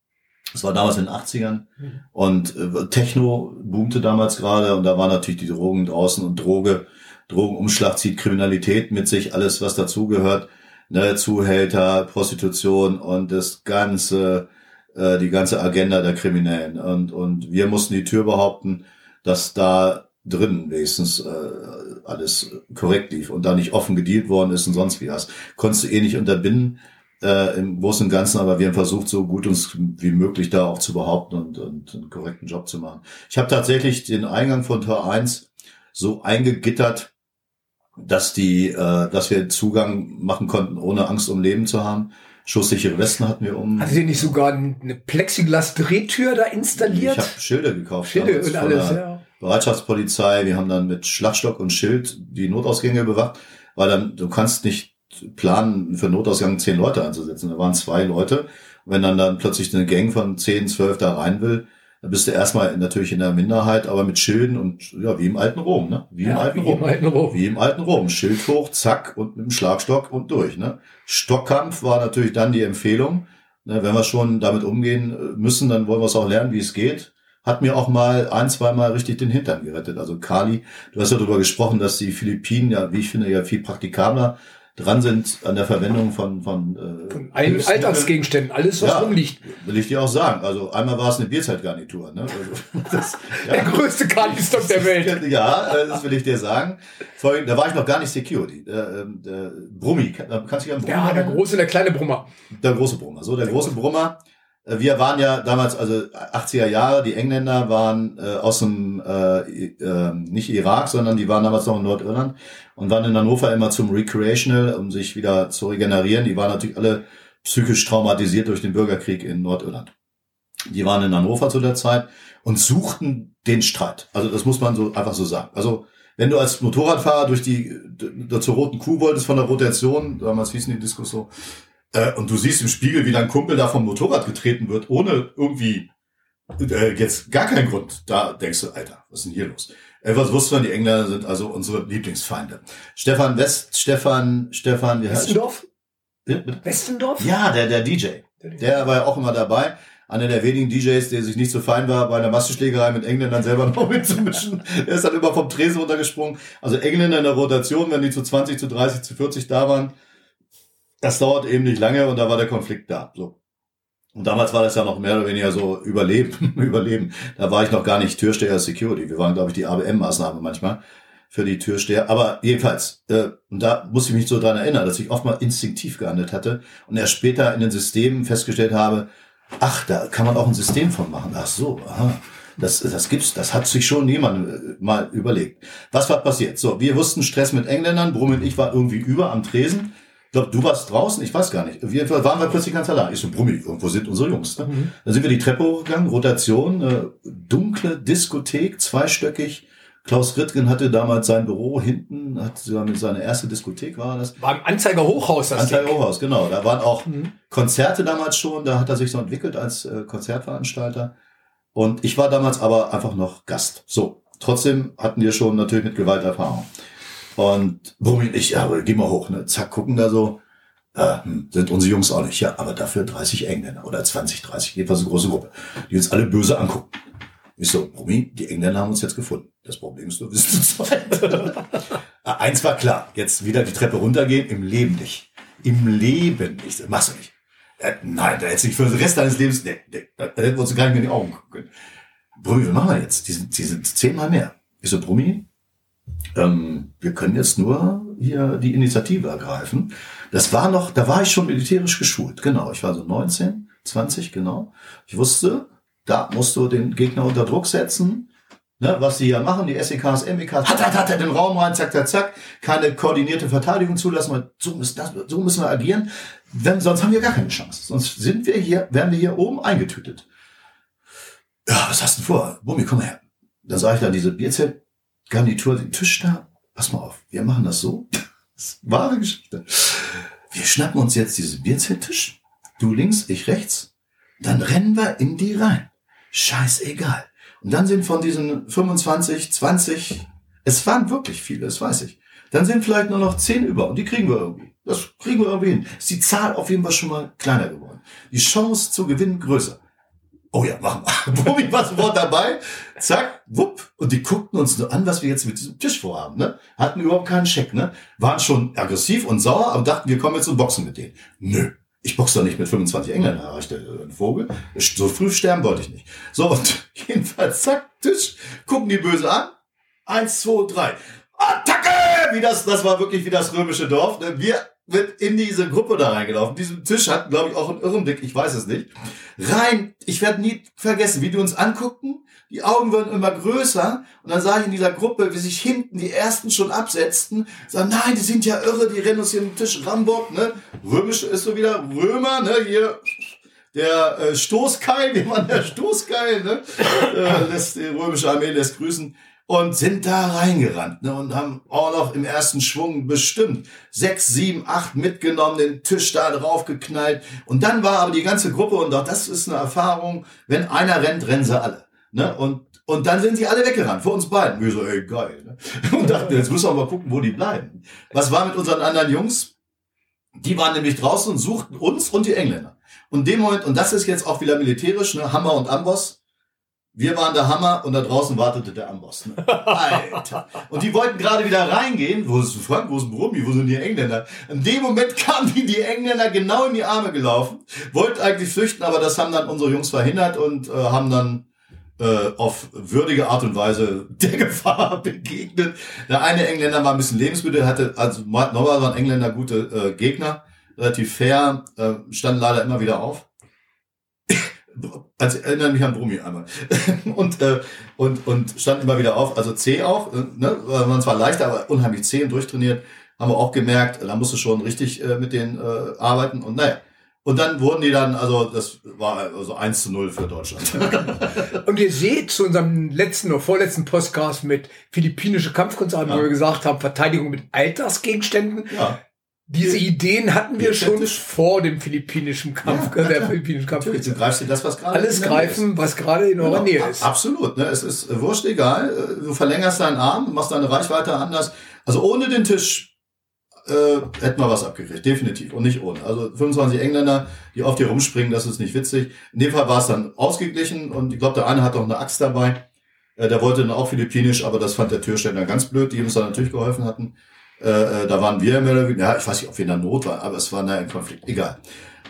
B: Das war damals in den 80ern. Und äh, Techno boomte damals gerade und da waren natürlich die Drogen draußen und Droge, Drogenumschlag zieht Kriminalität mit sich, alles was dazugehört, ne, Zuhälter, Prostitution und das ganze, äh, die ganze Agenda der Kriminellen. Und, und wir mussten die Tür behaupten, dass da drin wenigstens äh, alles korrekt lief und da nicht offen gedealt worden ist und sonst wie was. Konntest du eh nicht unterbinden äh, im Großen und Ganzen, aber wir haben versucht, so gut uns wie möglich da auch zu behaupten und, und einen korrekten Job zu machen. Ich habe tatsächlich den Eingang von Tor 1 so eingegittert, dass die, äh, dass wir Zugang machen konnten, ohne Angst um Leben zu haben. Schusssichere Westen hatten wir um.
A: Hattet ihr nicht sogar eine Plexiglas-Drehtür da installiert?
B: ich habe Schilder gekauft.
A: Schilde
B: damals
A: und alles, ja.
B: Bereitschaftspolizei. Wir haben dann mit Schlagstock und Schild die Notausgänge bewacht, weil dann du kannst nicht planen, für Notausgang zehn Leute einzusetzen. Da waren zwei Leute. Und wenn dann dann plötzlich eine Gang von zehn, zwölf da rein will, dann bist du erstmal natürlich in der Minderheit, aber mit Schilden und ja, wie im alten Rom, ne? Wie im
A: Ja,
B: alten
A: wie
B: Rom.
A: im alten Rom.
B: Wie im alten Rom. Schild hoch, zack, und mit dem Schlagstock und durch. Ne? Stockkampf war natürlich dann die Empfehlung. Ne, wenn wir schon damit umgehen äh, müssen, dann wollen wir es auch lernen, wie es geht. Hat mir auch mal ein, zwei Mal richtig den Hintern gerettet. Also Kali, du hast ja darüber gesprochen, dass die Philippinen ja, wie ich finde, ja viel praktikabler dran sind an der Verwendung von von, äh,
A: Von. Alltagsgegenständen, alles, was
B: Ja.
A: rumliegt.
B: Will ich dir auch sagen. Also einmal war es eine Bierzeitgarnitur. Ne? Also, das,
A: Der größte Kalistock der Welt.
B: Ja, äh, das will ich dir sagen. Vorhin, da war ich noch gar nicht Security. Der, ähm, der Brummi, kann- kannst du dich an Brummi
A: Ja, der große der kleine Brummer.
B: Der große Brummer. So, der große Brummer. Äh, Wir waren ja damals, also 80er Jahre, die Engländer waren äh, aus dem, äh, äh, nicht Irak, sondern die waren damals noch in Nordirland und waren in Hannover immer zum Recreational, um sich wieder zu regenerieren. Die waren natürlich alle psychisch traumatisiert durch den Bürgerkrieg in Nordirland. Die waren in Hannover zu der Zeit und suchten den Streit. Also das muss man so einfach so sagen. Also wenn du als Motorradfahrer durch die zur roten Kuh wolltest von der Rotation, damals hießen die Diskus so, äh, und du siehst im Spiegel, wie dein Kumpel da vom Motorrad getreten wird, ohne irgendwie äh, jetzt gar keinen Grund, da denkst du, Alter, was ist denn hier los? Äh, was wusste man, die Engländer sind also unsere Lieblingsfeinde. Stefan West, Stefan, Stefan, wie heißt
A: Westendorf?
B: Bitte?
A: Westendorf?
B: Ja, der, der DJ. Der war ja auch immer dabei. Einer der wenigen DJs, der sich nicht so fein war, bei einer Massenschlägerei mit Engländern selber noch mitzumischen. Er ist dann immer vom Tresen runtergesprungen. Also Engländer in der Rotation, wenn die zu 20, zu 30, zu 40 da waren, das dauert eben nicht lange und da war der Konflikt da. So. Und damals war das ja noch mehr oder weniger so Überleben, Überleben. Da war ich noch gar nicht Türsteher Security. Wir waren, glaube ich, die ABM-Maßnahme manchmal für die Türsteher. Aber jedenfalls, äh, und da muss ich mich so dran erinnern, dass ich oft mal instinktiv gehandelt hatte und erst später in den Systemen festgestellt habe, ach, da kann man auch ein System von machen. Ach so, aha. Das, das gibt's, das hat sich schon jemand äh, mal überlegt. Was war passiert? So, wir wussten Stress mit Engländern, Brumm und ich war irgendwie über am Tresen. Ich glaube, du warst draußen, ich weiß gar nicht. Wir waren wir plötzlich ganz allein. Ich so, Brummi, irgendwo sind unsere Jungs. Ne? Mhm. Dann sind wir die Treppe hochgegangen, Rotation, äh, dunkle Diskothek, zweistöckig. Klaus Rittgen hatte damals sein Büro hinten, hat seine erste Diskothek war das.
A: War im Anzeiger Hochhaus
B: das Anzeiger. Hochhaus, genau. Da waren auch mhm. Konzerte damals schon, da hat er sich so entwickelt als äh, Konzertveranstalter. Und ich war damals aber einfach noch Gast. So, trotzdem hatten wir schon natürlich mit Gewalt Erfahrung. Und Brummi und ich, ja, geh mal hoch, ne? Zack, gucken da so. Äh, hm, sind unsere Jungs auch nicht. Ja, aber dafür 30 Engländer oder 20, 30, jedenfalls eine große Gruppe, die uns alle böse angucken. Ich so, Brummi, die Engländer haben uns jetzt gefunden. Das Problem ist, du bist zu zweit. Eins war klar, jetzt wieder die Treppe runtergehen, im Leben nicht. Im Leben nicht. Machst du nicht. Äh, nein, da hättest du dich für den Rest deines Lebens, nee, nee, da hätten wir uns gar nicht mehr in die Augen gucken können. Brummi, was machen wir jetzt? Die sind, die sind zehnmal mehr. Ich so, Brummi, ähm, wir können jetzt nur hier die Initiative ergreifen. Das war noch, da war ich schon militärisch geschult, genau. Ich war so 19, 20, genau. Ich wusste, da musst du den Gegner unter Druck setzen. Ne, was die hier machen, die SEKs, MEKs, hat, hat, hat er den Raum rein, zack, zack, zack, keine koordinierte Verteidigung zulassen, so müssen, das, so müssen wir agieren, wenn, sonst haben wir gar keine Chance. Sonst sind wir hier, werden wir hier oben eingetütet. Ja, was hast du vor? Bumi, komm her. Da sah ich da diese Bierzelt, Garnitur, den Tisch da. Pass mal auf, wir machen das so. Das ist wahre Geschichte. Wir schnappen uns jetzt diesen Bierzelttisch. Du links, ich rechts. Dann rennen wir in die rein. Scheißegal. Und dann sind von diesen 25, 20, es waren wirklich viele, das weiß ich. Dann sind vielleicht nur noch 10 über und die kriegen wir irgendwie. Das kriegen wir irgendwie hin. Ist die Zahl auf jeden Fall schon mal kleiner geworden. Die Chance zu gewinnen größer. Oh ja, machen wir. Bobby war sofort dabei. Zack, wupp. Und die guckten uns nur an, was wir jetzt mit diesem Tisch vorhaben. Ne? Hatten überhaupt keinen Scheck. Ne? Waren schon aggressiv und sauer, aber dachten, wir kommen jetzt und boxen mit denen. Nö. Ich boxe doch nicht mit 25 Engländern, erreichte ein Vogel. So früh sterben wollte ich nicht. So, und jedenfalls, zack, Tisch, gucken die böse an. Eins, zwei, drei. Attacke! Wie das, das war wirklich wie das römische Dorf. Ne? Wir wird in diese Gruppe da reingelaufen. Diesen Tisch hat, glaube ich, auch einen Irrenblick, ich weiß es nicht. Rein, ich werde nie vergessen, wie die uns anguckten. Die Augen wurden immer größer und dann sah ich in dieser Gruppe, wie sich hinten die ersten schon absetzten. Sagen, nein, die sind ja irre, die rennen uns hier den Tisch Rambock, ne? Römisch ist so wieder Römer, ne? Hier der äh, Stoßkeil, wie man der Stoßkeil, ne? äh, lässt die römische Armee lässt grüßen und sind da reingerannt ne, und haben auch noch im ersten Schwung bestimmt sechs, sieben, acht mitgenommen, den Tisch da drauf geknallt. Und dann war aber die ganze Gruppe, und auch das ist eine Erfahrung, wenn einer rennt, rennen sie alle. Ne? Und, und dann sind sie alle weggerannt, vor uns beiden. Wir so, ey, geil. Ne? Und dachten, jetzt müssen wir mal gucken, wo die bleiben. Was war mit unseren anderen Jungs? Die waren nämlich draußen und suchten uns und die Engländer. Und dem Moment, und das ist jetzt auch wieder militärisch, ne, Hammer und Amboss, wir waren der Hammer und da draußen wartete der Amboss. Ne? Alter. Und die wollten gerade wieder reingehen. Wo ist Frank? Wo ist Brummi? Wo sind die Engländer? In dem Moment kamen die, die Engländer genau in die Arme gelaufen. Wollten eigentlich flüchten, aber das haben dann unsere Jungs verhindert und äh, haben dann äh, auf würdige Art und Weise der Gefahr begegnet. Der eine Engländer war ein bisschen Lebensmittel, hatte, also normal waren Engländer gute äh, Gegner, relativ fair, äh, standen leider immer wieder auf also erinnere mich an Brummi einmal. und, äh, und, und stand immer wieder auf, also C auch, äh, ne? man zwar leichter, aber unheimlich zäh und durchtrainiert, haben wir auch gemerkt, da musst du schon richtig äh, mit denen äh, arbeiten und naja. Und dann wurden die dann, also das war also 1 zu 0 für Deutschland.
A: und ihr seht zu unserem letzten oder vorletzten Podcast mit philippinische Kampfkunst, ja. wo wir gesagt haben, Verteidigung mit Altersgegenständen. Ja. Diese Ideen hatten wir schon vor dem philippinischen Kampf, ja, der philippinischen Kampf.
B: Natürlich, du greifst dir das, was gerade
A: Alles greifen, ist. was gerade in eurer genau, Nähe ist.
B: Absolut, ne? Es ist äh, wurscht egal. Äh, du verlängerst deinen Arm, machst deine Reichweite anders. Also ohne den Tisch äh, hätten wir was abgekriegt, definitiv. Und nicht ohne. Also 25 Engländer, die auf dir rumspringen, das ist nicht witzig. In dem Fall war es dann ausgeglichen und ich glaube, der eine hat auch eine Axt dabei. Äh, der wollte dann auch philippinisch, aber das fand der Türsteller ganz blöd, die uns dann natürlich geholfen hatten. Äh, äh, da waren wir mehr oder weniger, ja, ich weiß nicht, ob wir in der Not waren, aber es war naja, ein Konflikt, egal.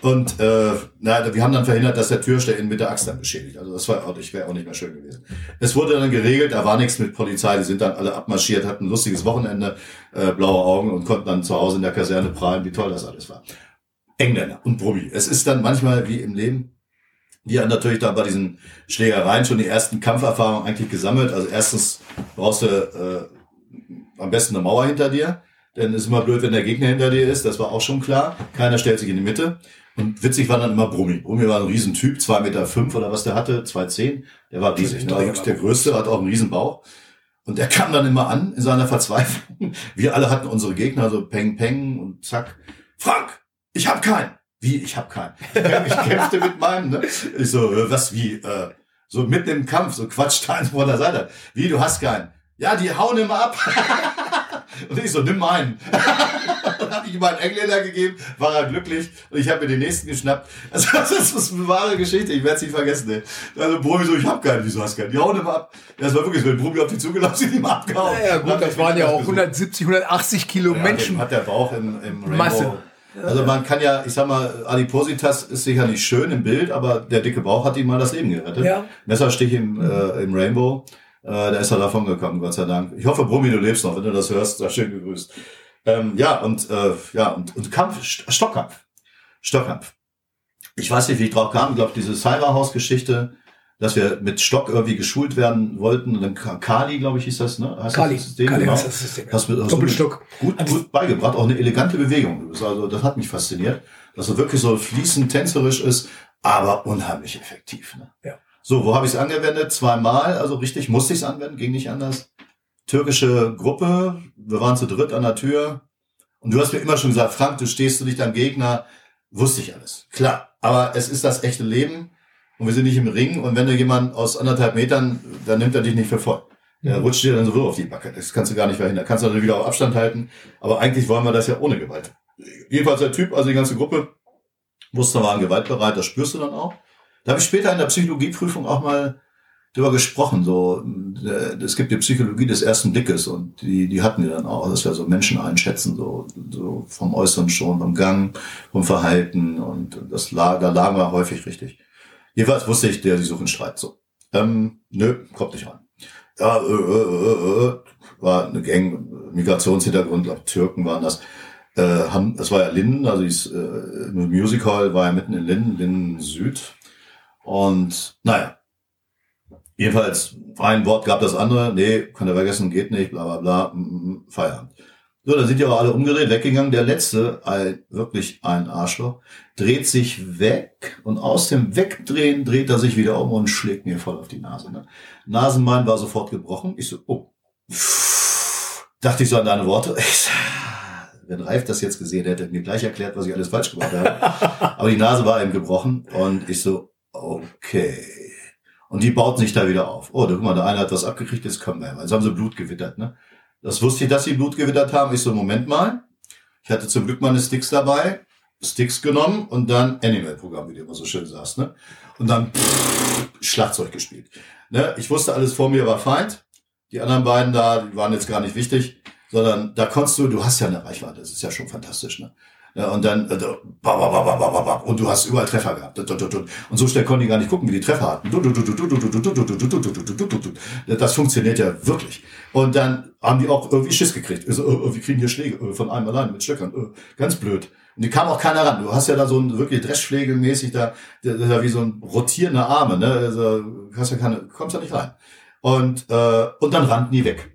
B: Und äh, na, wir haben dann verhindert, dass der Türsteher ihn mit der Axt dann beschädigt. Also das war auch wäre auch nicht mehr schön gewesen. Es wurde dann geregelt, da war nichts mit Polizei, die sind dann alle abmarschiert, hatten ein lustiges Wochenende, äh, blaue Augen und konnten dann zu Hause in der Kaserne prahlen, wie toll das alles war. Engländer und Brummi. Es ist dann manchmal wie im Leben, Die haben natürlich da bei diesen Schlägereien schon die ersten Kampferfahrungen eigentlich gesammelt. Also erstens brauchst du äh, am besten eine Mauer hinter dir. Denn es ist immer blöd, wenn der Gegner hinter dir ist. Das war auch schon klar. Keiner stellt sich in die Mitte. Und witzig war dann immer Brummi. Brummi war ein Riesentyp, zwei Meter fünf oder was der hatte, zwei zehn. Der war riesig. Ne? War der größte, hat auch einen Riesenbauch. Und der kam dann immer an in seiner Verzweiflung. Wir alle hatten unsere Gegner, so Peng Peng und zack. Frank, ich hab keinen. Wie, ich hab keinen. Ich kämpfte mit meinem, ne? Ich so, äh, was, wie, äh, so mitten im Kampf, so quatscht eins vor der Seite. Wie, du hast keinen? Ja, die hauen immer ab. Und ich so, nimm meinen. dann habe ich ihm einen Engländer gegeben, war er glücklich und ich habe mir den nächsten geschnappt. Also das ist eine wahre Geschichte, ich werde es nicht vergessen. Ey. Also Brumi so, ich habe keinen, wieso hast du keinen? Die hauen immer ab. Das war wirklich so, wenn Brumi auf die zugelaufen sind, die mal abgehauen.
A: Ja, ja gut, das waren ja auch 170, 180 Kilo ja, Menschen.
B: Hat der Bauch im, im Rainbow. Masse. Also man kann ja, ich sag mal, Adipositas ist sicher nicht schön im Bild, aber der dicke Bauch hat ihm mal das Leben gerettet. Ja. Messerstich im, äh, im Rainbow. Äh, da ist er davon gekommen, Gott sei Dank. Ich hoffe, Brummi, du lebst noch, wenn du das hörst. Sei schön gegrüßt. Ähm, ja, und, äh, ja, und, und Kampf, Stockkampf. Stockkampf. Ich weiß nicht, wie ich drauf kam. Ich glaube, diese Cyberhaus-Geschichte, dass wir mit Stock irgendwie geschult werden wollten. Und dann Kali, glaube ich, hieß das, ne?
A: Heißt Kali. Das System, Kali genau. heißt das System. Hast, hast
B: Doppelstock. Gut, gut beigebracht. Auch eine elegante Bewegung. Also, das hat mich fasziniert. Dass er wirklich so fließend tänzerisch ist, aber unheimlich effektiv. Ne? Ja. So, wo habe ich es angewendet? Zweimal, also richtig musste ich es anwenden, ging nicht anders. Türkische Gruppe, wir waren zu dritt an der Tür. Und du hast mir immer schon gesagt, Frank, du stehst du nicht am Gegner. Wusste ich alles. Klar. Aber es ist das echte Leben. Und wir sind nicht im Ring. Und wenn du jemand aus anderthalb Metern, dann nimmt er dich nicht für voll. Der mhm. rutscht dir dann so auf die Backe. Das kannst du gar nicht verhindern. Kannst du dann wieder auf Abstand halten. Aber eigentlich wollen wir das ja ohne Gewalt. Jedenfalls der Typ, also die ganze Gruppe, wusste, waren gewaltbereit. Das spürst du dann auch. Da habe ich später in der Psychologieprüfung auch mal drüber gesprochen. So, äh, es gibt die Psychologie des ersten Blickes und die, die hatten wir dann auch, dass wir so Menschen einschätzen, so, so vom Äußeren schon, vom Gang, vom Verhalten und das lag, da lagen wir häufig richtig. Jedenfalls wusste ich, der, die suchen Streit. So, ähm, nö, kommt nicht rein. Ja, äh, äh, äh, äh, war eine Gang, Migrationshintergrund, glaub, Türken waren das. Äh, haben, das war ja Linden, also dieses äh, Music Hall war ja mitten in Linden, Linden Süd, und naja, jedenfalls ein Wort gab das andere, nee, könnt ihr vergessen, geht nicht, bla bla bla, mm, mm, Feierabend. So, dann sind die auch alle umgedreht, weggegangen. Der letzte, ein, wirklich ein Arschloch, dreht sich weg und aus dem Wegdrehen dreht er sich wieder um und schlägt mir voll auf die Nase. Ne? Nasenbein war sofort gebrochen. Ich so, oh. Dachte ich so an deine Worte. Ich, wenn Ralf das jetzt gesehen hätte, mir gleich erklärt, was ich alles falsch gemacht habe. Aber die Nase war ihm gebrochen und ich so, Okay. Und die bauten sich da wieder auf. Oh, guck mal, der eine hat was abgekriegt, jetzt kommen wir. Also haben sie Blut gewittert, ne? Das wusste ich, dass sie Blut gewittert haben. Ich so, Moment mal. Ich hatte zum Glück meine Sticks dabei, Sticks genommen und dann Animal-Programm, wie du immer so schön sagst, ne? Und dann pff, Schlagzeug gespielt. Ne? Ich wusste, alles vor mir war Feind. Die anderen beiden da, die waren jetzt gar nicht wichtig, sondern da konntest du, du hast ja eine Reichweite, das ist ja schon fantastisch, ne? Ja, und dann, äh, und du hast überall Treffer gehabt. Und so schnell konnten die gar nicht gucken, wie die Treffer hatten. Das funktioniert ja wirklich. Und dann haben die auch irgendwie Schiss gekriegt. Also, oh, wir kriegen hier Schläge von einem allein mit Stöckern. Ganz blöd. Und die kam auch keiner ran. Du hast ja da so ein wirklich Dreschschlägelmäßig da, ja wie so ein rotierender Arme, ne? Also, hast ja keine, kommst ja nicht rein. Und, äh, und dann rannten die weg.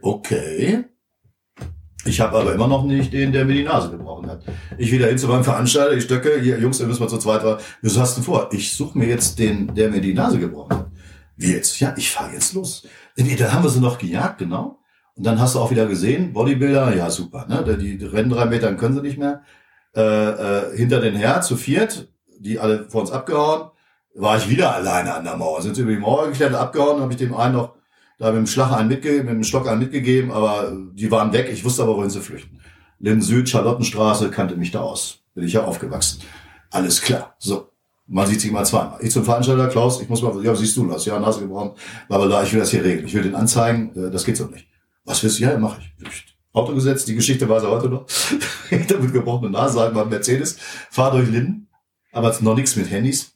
B: Okay, ich habe aber immer noch nicht den, der mir die Nase gebrochen hat. Ich wieder hin zu meinem Veranstalter, ich stöcke, hier, Jungs, wir müssen mal zu zweit war. Wieso hast du vor? Ich suche mir jetzt den, der mir die Nase gebrochen hat. Wie jetzt? Ja, ich fahre jetzt los. Nee, dann haben wir sie noch gejagt, genau. Und dann hast du auch wieder gesehen, Bodybuilder, ja super, ne? Die, rennen drei Metern, können sie nicht mehr. Äh, äh, hinter den Her zu viert, die alle vor uns abgehauen, war ich wieder alleine an der Mauer. Sind sie über die Mauer geklettert, abgehauen, habe ich dem einen noch da mit dem Schlag einen mitgegeben, mit dem Stock einen mitgegeben, aber die waren weg. Ich wusste aber, wohin sie flüchten. Linden Süd, Charlottenstraße, kannte mich da aus. Bin ich ja aufgewachsen. Alles klar. So. Man sieht sich mal zweimal. Ich zum Veranstalter, Klaus, ich muss mal, ja, siehst du das? Ja, Nase gebrochen. Da, ich will das hier regeln. Ich will den anzeigen. Äh, das geht so nicht. Was willst du? Ja, mach ich. Auto gesetzt, die Geschichte weiß er heute noch. Hinter mit gebrochener Nase, sagen wir Mercedes, fahr durch Linden, aber noch nichts mit Handys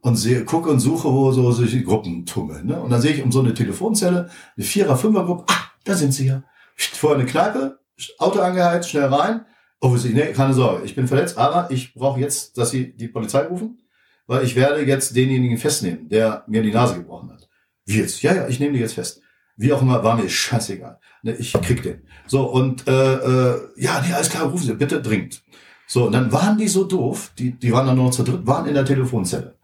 B: und sehe, gucke und suche, wo so solche Gruppen tummeln. Ne? Und dann sehe ich um so eine Telefonzelle, eine Vierer-, Fünfer-Gruppe, ah, da sind sie ja. Vorher eine Kneipe, Auto angeheizt, schnell rein. Oh, nee, keine Sorge, ich bin verletzt, aber ich brauche jetzt, dass sie die Polizei rufen. weil ich werde jetzt denjenigen festnehmen, der mir die Nase gebrochen hat. Wie jetzt? Ja, ja, ich nehme die jetzt fest. Wie auch immer, war mir scheißegal. Ne, ich krieg den. So, und äh, äh, ja, nee, alles klar, rufen Sie, bitte dringend. So, und dann waren die so doof, die, die waren dann nur noch zu dritt, waren in der Telefonzelle.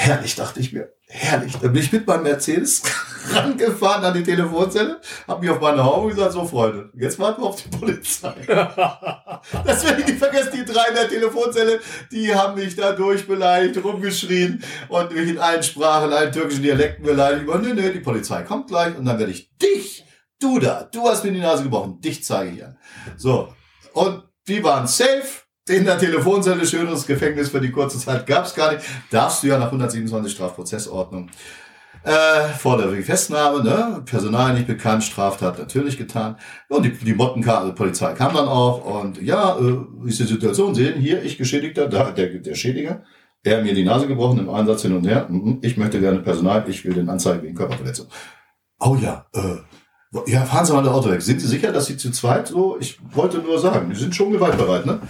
B: Herrlich, dachte ich mir. Herrlich. Dann bin ich mit meinem Mercedes rangefahren an die Telefonzelle, habe mich auf meine Haube gesagt, so Freunde, jetzt warten wir auf die Polizei. das werde ich nicht vergessen, die drei in der Telefonzelle, die haben mich da durchbeleidigt, rumgeschrien und mich in allen Sprachen, allen türkischen Dialekten beleidigt. Und nee, nee, die Polizei kommt gleich und dann werde ich dich, du da, du hast mir die Nase gebrochen, dich zeige ich an. So. Und die waren safe in der Telefonzelle, schöneres Gefängnis für die kurze Zeit gab's gar nicht. Darfst du ja nach 127 Strafprozessordnung. Äh, vorläufige Festnahme, ne? Personal nicht bekannt, Straftat natürlich getan. Und die, die Mottenkarte, also Polizei kam dann auch und ja, äh, ist die Situation? Sehen, hier, ich Geschädigter, da, der, der Schädiger, er hat mir die Nase gebrochen im Einsatz hin und her. Mhm, ich möchte gerne Personal, ich will den Anzeige wegen Körperverletzung. Oh ja, äh, ja, fahren Sie mal das Auto weg. Sind Sie sicher, dass Sie zu zweit so? Ich wollte nur sagen, Sie sind schon gewaltbereit, ne?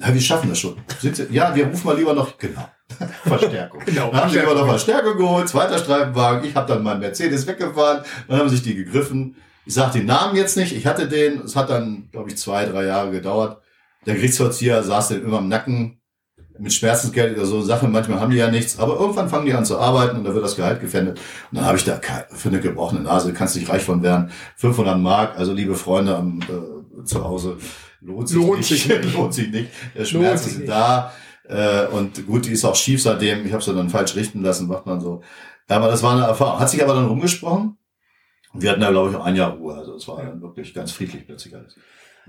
B: Ja, wir schaffen das schon. Ja, wir rufen mal lieber noch, genau. Verstärkung. genau. Dann haben sie lieber noch Verstärkung geholt, zweiter Streifenwagen. Ich habe dann meinen Mercedes weggefahren. Dann haben sich die gegriffen. Ich sage den Namen jetzt nicht. Ich hatte den. Es hat dann, glaube ich, zwei, drei Jahre gedauert. Der Gerichtsvollzieher saß dann immer im Nacken mit Schmerzensgeld oder so Sachen. Manchmal haben die ja nichts. Aber irgendwann fangen die an zu arbeiten und da wird das Gehalt gefändet. Und dann habe ich da für eine gebrochene Nase, kannst nicht reich von werden. 500 Mark, also liebe Freunde am, äh, zu Hause, lohnt sich lohnt nicht. Sich lohnt sich nicht. Der Schmerz ist da. Äh, und gut, die ist auch schief seitdem. Ich habe sie dann falsch richten lassen, macht man so. Aber das war eine Erfahrung. Hat sich aber dann rumgesprochen. Wir hatten da, glaube ich, ein Jahr Ruhe. Also es war dann wirklich ganz friedlich plötzlich alles.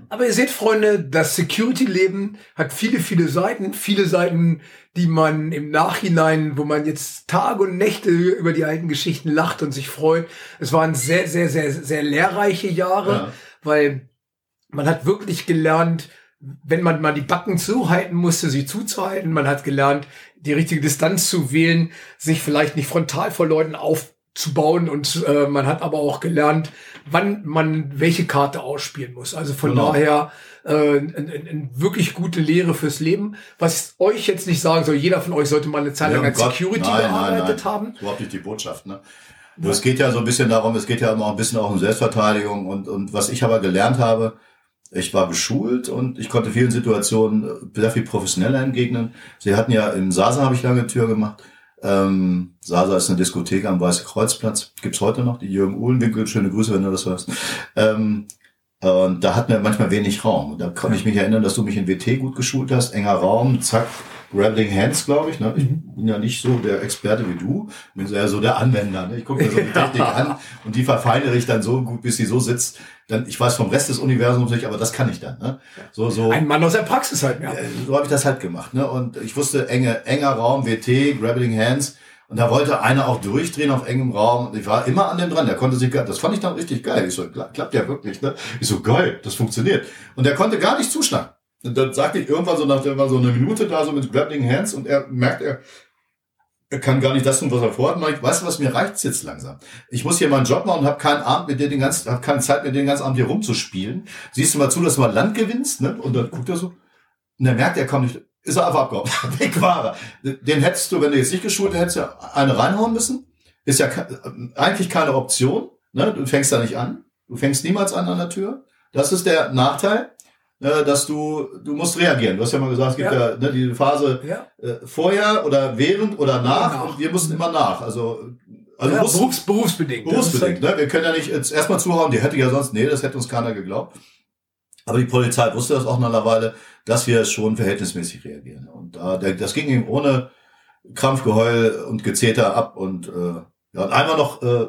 A: Aber ihr seht, Freunde, das Security-Leben hat viele, viele Seiten. Viele Seiten, die man im Nachhinein, wo man jetzt Tage und Nächte über die alten Geschichten lacht und sich freut. Es waren sehr, sehr, sehr, sehr lehrreiche Jahre, ja. weil man hat wirklich gelernt, wenn man mal die Backen zuhalten musste, sie zuzuhalten. Man hat gelernt, die richtige Distanz zu wählen, sich vielleicht nicht frontal vor Leuten aufzubauen und äh, man hat aber auch gelernt, wann man welche Karte ausspielen muss. Also von genau. daher äh, eine ein, wirklich gute Lehre fürs Leben. Was euch jetzt nicht sagen soll, jeder von euch sollte mal eine Zeit lang als Security nein, gearbeitet nein, nein. haben.
B: Überhaupt nicht die Botschaft, ne? Es geht ja so ein bisschen darum, es geht ja immer ein bisschen auch um Selbstverteidigung und, und was ich aber gelernt habe, ich war geschult und ich konnte vielen Situationen sehr viel professioneller entgegnen. Sie hatten ja im Sasa habe ich lange Tür gemacht. Ähm, Sasa ist eine Diskothek am Weiße Kreuzplatz. Gibt's heute noch, die Jürgen Uhlenwinkel. Schöne Grüße, wenn du das hörst. Ähm, und da hatten wir manchmal wenig Raum. Und da kann ich mich erinnern, dass du mich in WT gut geschult hast. Enger Raum, zack, Grabbling Hands, glaube ich. Ne? Ich mhm. bin ja nicht so der Experte wie du, bin eher so der Anwender. Ne? Ich gucke mir so die Technik an und die verfeinere ich dann so gut, bis sie so sitzt. Dann, ich weiß vom Rest des Universums nicht, aber das kann ich dann. Ne?
A: So, so. Ein Mann aus der Praxis halt, ja.
B: So habe ich das halt gemacht. Ne? Und ich wusste, enge, enger Raum, WT, Grabbling Hands. Und da wollte einer auch durchdrehen auf engem Raum. Ich war immer an dem dran. Der konnte sich, das fand ich dann richtig geil. Ich so, klappt ja wirklich, ne? Ich so, geil, das funktioniert. Und der konnte gar nicht zuschlagen. Und dann sagte ich irgendwann so nach, der war so eine Minute da, so mit grappling hands und er merkt, er, er kann gar nicht das tun, was er vorhat. Mach ich, weißt du was, mir reicht's jetzt langsam. Ich muss hier meinen Job machen und habe keinen Abend mit dir den ganzen, hab keine Zeit mit dir den ganzen Abend hier rumzuspielen. Siehst du mal zu, dass du mal Land gewinnst, ne? Und dann guckt er so. Und er merkt, er kommt nicht, ist er einfach abgehauen. Weg war er. Den hättest du, wenn du jetzt nicht geschult hättest, ja eine reinhauen müssen. Ist ja eigentlich keine Option. Ne? Du fängst da nicht an. Du fängst niemals an an der Tür. Das ist der Nachteil äh, dass du, du musst reagieren. Du hast ja mal gesagt, es gibt ja, ja ne, die Phase ja. äh, vorher oder während oder nach, nach, und wir mussten immer nach. Also, also
A: ja, berufs, berufsbedingt.
B: Berufsbedingt, ne? Wir können ja nicht jetzt erstmal zuhauen, die hätte ja sonst, nee, das hätte uns keiner geglaubt. Aber die Polizei wusste das auch mittlerweile, dass wir schon verhältnismäßig reagieren. Und äh, das ging ihm ohne Krampfgeheul und Gezeter ab und äh, ja, und einmal noch äh,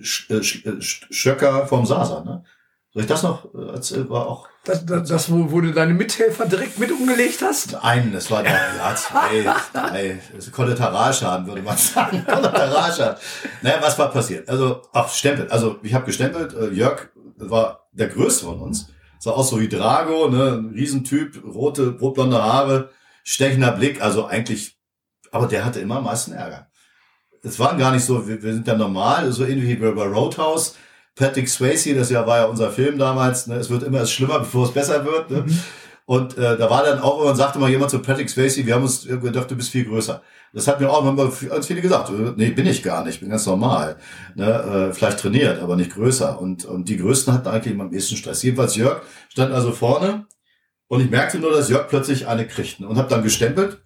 B: Sch, äh, Schöcker vom Sasa, ne? Soll ich das noch? Das war auch.
A: Das, das, das wo, wo du deine Mithelfer direkt mit umgelegt hast?
B: Einen, das war der, ja, zwei, drei. Das Kollateralschaden, würde man sagen. Kollateralschaden. Naja, was war passiert? Also, ach, Stempel. Also, ich habe gestempelt. Äh, Jörg war der Größte von uns. Sah aus so wie Drago, ne? Ein Riesentyp, rote, rotblonde Haare, stechender Blick. Also eigentlich, aber der hatte immer am meisten Ärger. Es waren gar nicht so, wir, wir sind ja normal, so ähnlich wie bei Roadhouse Patrick Swayze, das ja war ja unser Film damals, ne? es wird immer schlimmer, bevor es besser wird. Ne? Mhm. Und äh, da war dann auch, irgendwann sagte mal jemand zu Patrick Swayze, wir haben uns gedacht, du bist viel größer. Das hat mir auch haben ganz viele gesagt. Nee, bin ich gar nicht, bin ganz normal. Ne, äh, vielleicht trainiert, aber nicht größer. Und, und die Größten hatten eigentlich immer am ehesten Stress. Jedenfalls Jörg stand also vorne und ich merkte nur, dass Jörg plötzlich eine kriegte und habe dann gestempelt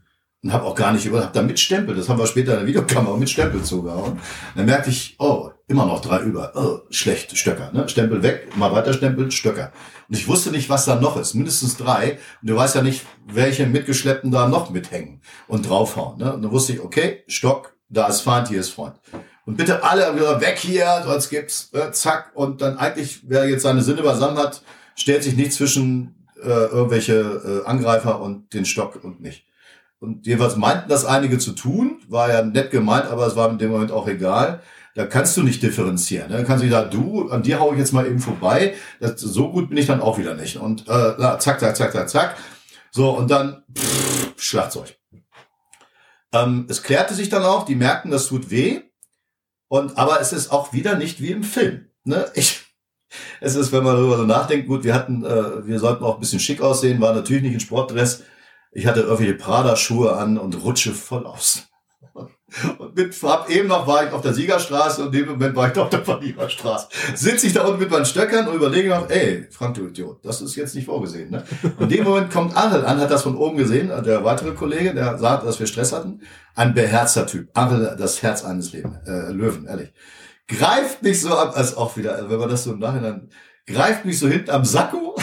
B: und habe auch gar nicht über, habe dann mit Stempel, das haben wir später in der Videokamera mit Stempel zugehauen. Dann merkte ich, oh, immer noch drei über, oh, schlecht, Stöcker, ne? Stempel weg, mal weiter stempeln, Stöcker. Und ich wusste nicht, was da noch ist, mindestens drei. Und du weißt ja nicht, welche mitgeschleppten da noch mithängen und draufhauen. Ne? Und dann wusste ich, okay, Stock, da ist Feind, hier ist Freund. Und bitte alle wieder weg hier, sonst gibt's äh, zack. Und dann eigentlich, wer jetzt seine Sinne beisammen hat, stellt sich nicht zwischen äh, irgendwelche äh, Angreifer und den Stock und nicht. Und jeweils meinten das einige zu tun, war ja nett gemeint, aber es war in dem Moment auch egal. Da kannst du nicht differenzieren. Ne? Da kannst du sagen, du, an dir hau ich jetzt mal eben vorbei. Das, so gut bin ich dann auch wieder nicht. Und äh, na, zack, zack, zack, zack, zack. So, und dann pff, Schlagzeug. Ähm, es klärte sich dann auch, die merkten, das tut weh. Und aber es ist auch wieder nicht wie im Film. Ne? Ich, es ist, wenn man darüber so nachdenkt, gut, wir hatten, äh, wir sollten auch ein bisschen schick aussehen, war natürlich nicht in Sportdress. Ich hatte irgendwelche Prada-Schuhe an und rutsche voll aus. Und mit, hab eben noch war ich auf der Siegerstraße und in dem Moment war ich auf der Verliererstraße. Sitze ich da unten mit meinen Stöckern und überlege noch, ey, Frank, du Idiot, das ist jetzt nicht vorgesehen. Ne? Und in dem Moment kommt Angel an, hat das von oben gesehen, der weitere Kollege, der sagt, dass wir Stress hatten. Ein beherzter Typ. Angel, das Herz eines Leben, äh, Löwen, ehrlich. Greift mich so ab, als auch wieder, also wenn man das so im Nachhinein, greift mich so hinten am Sakko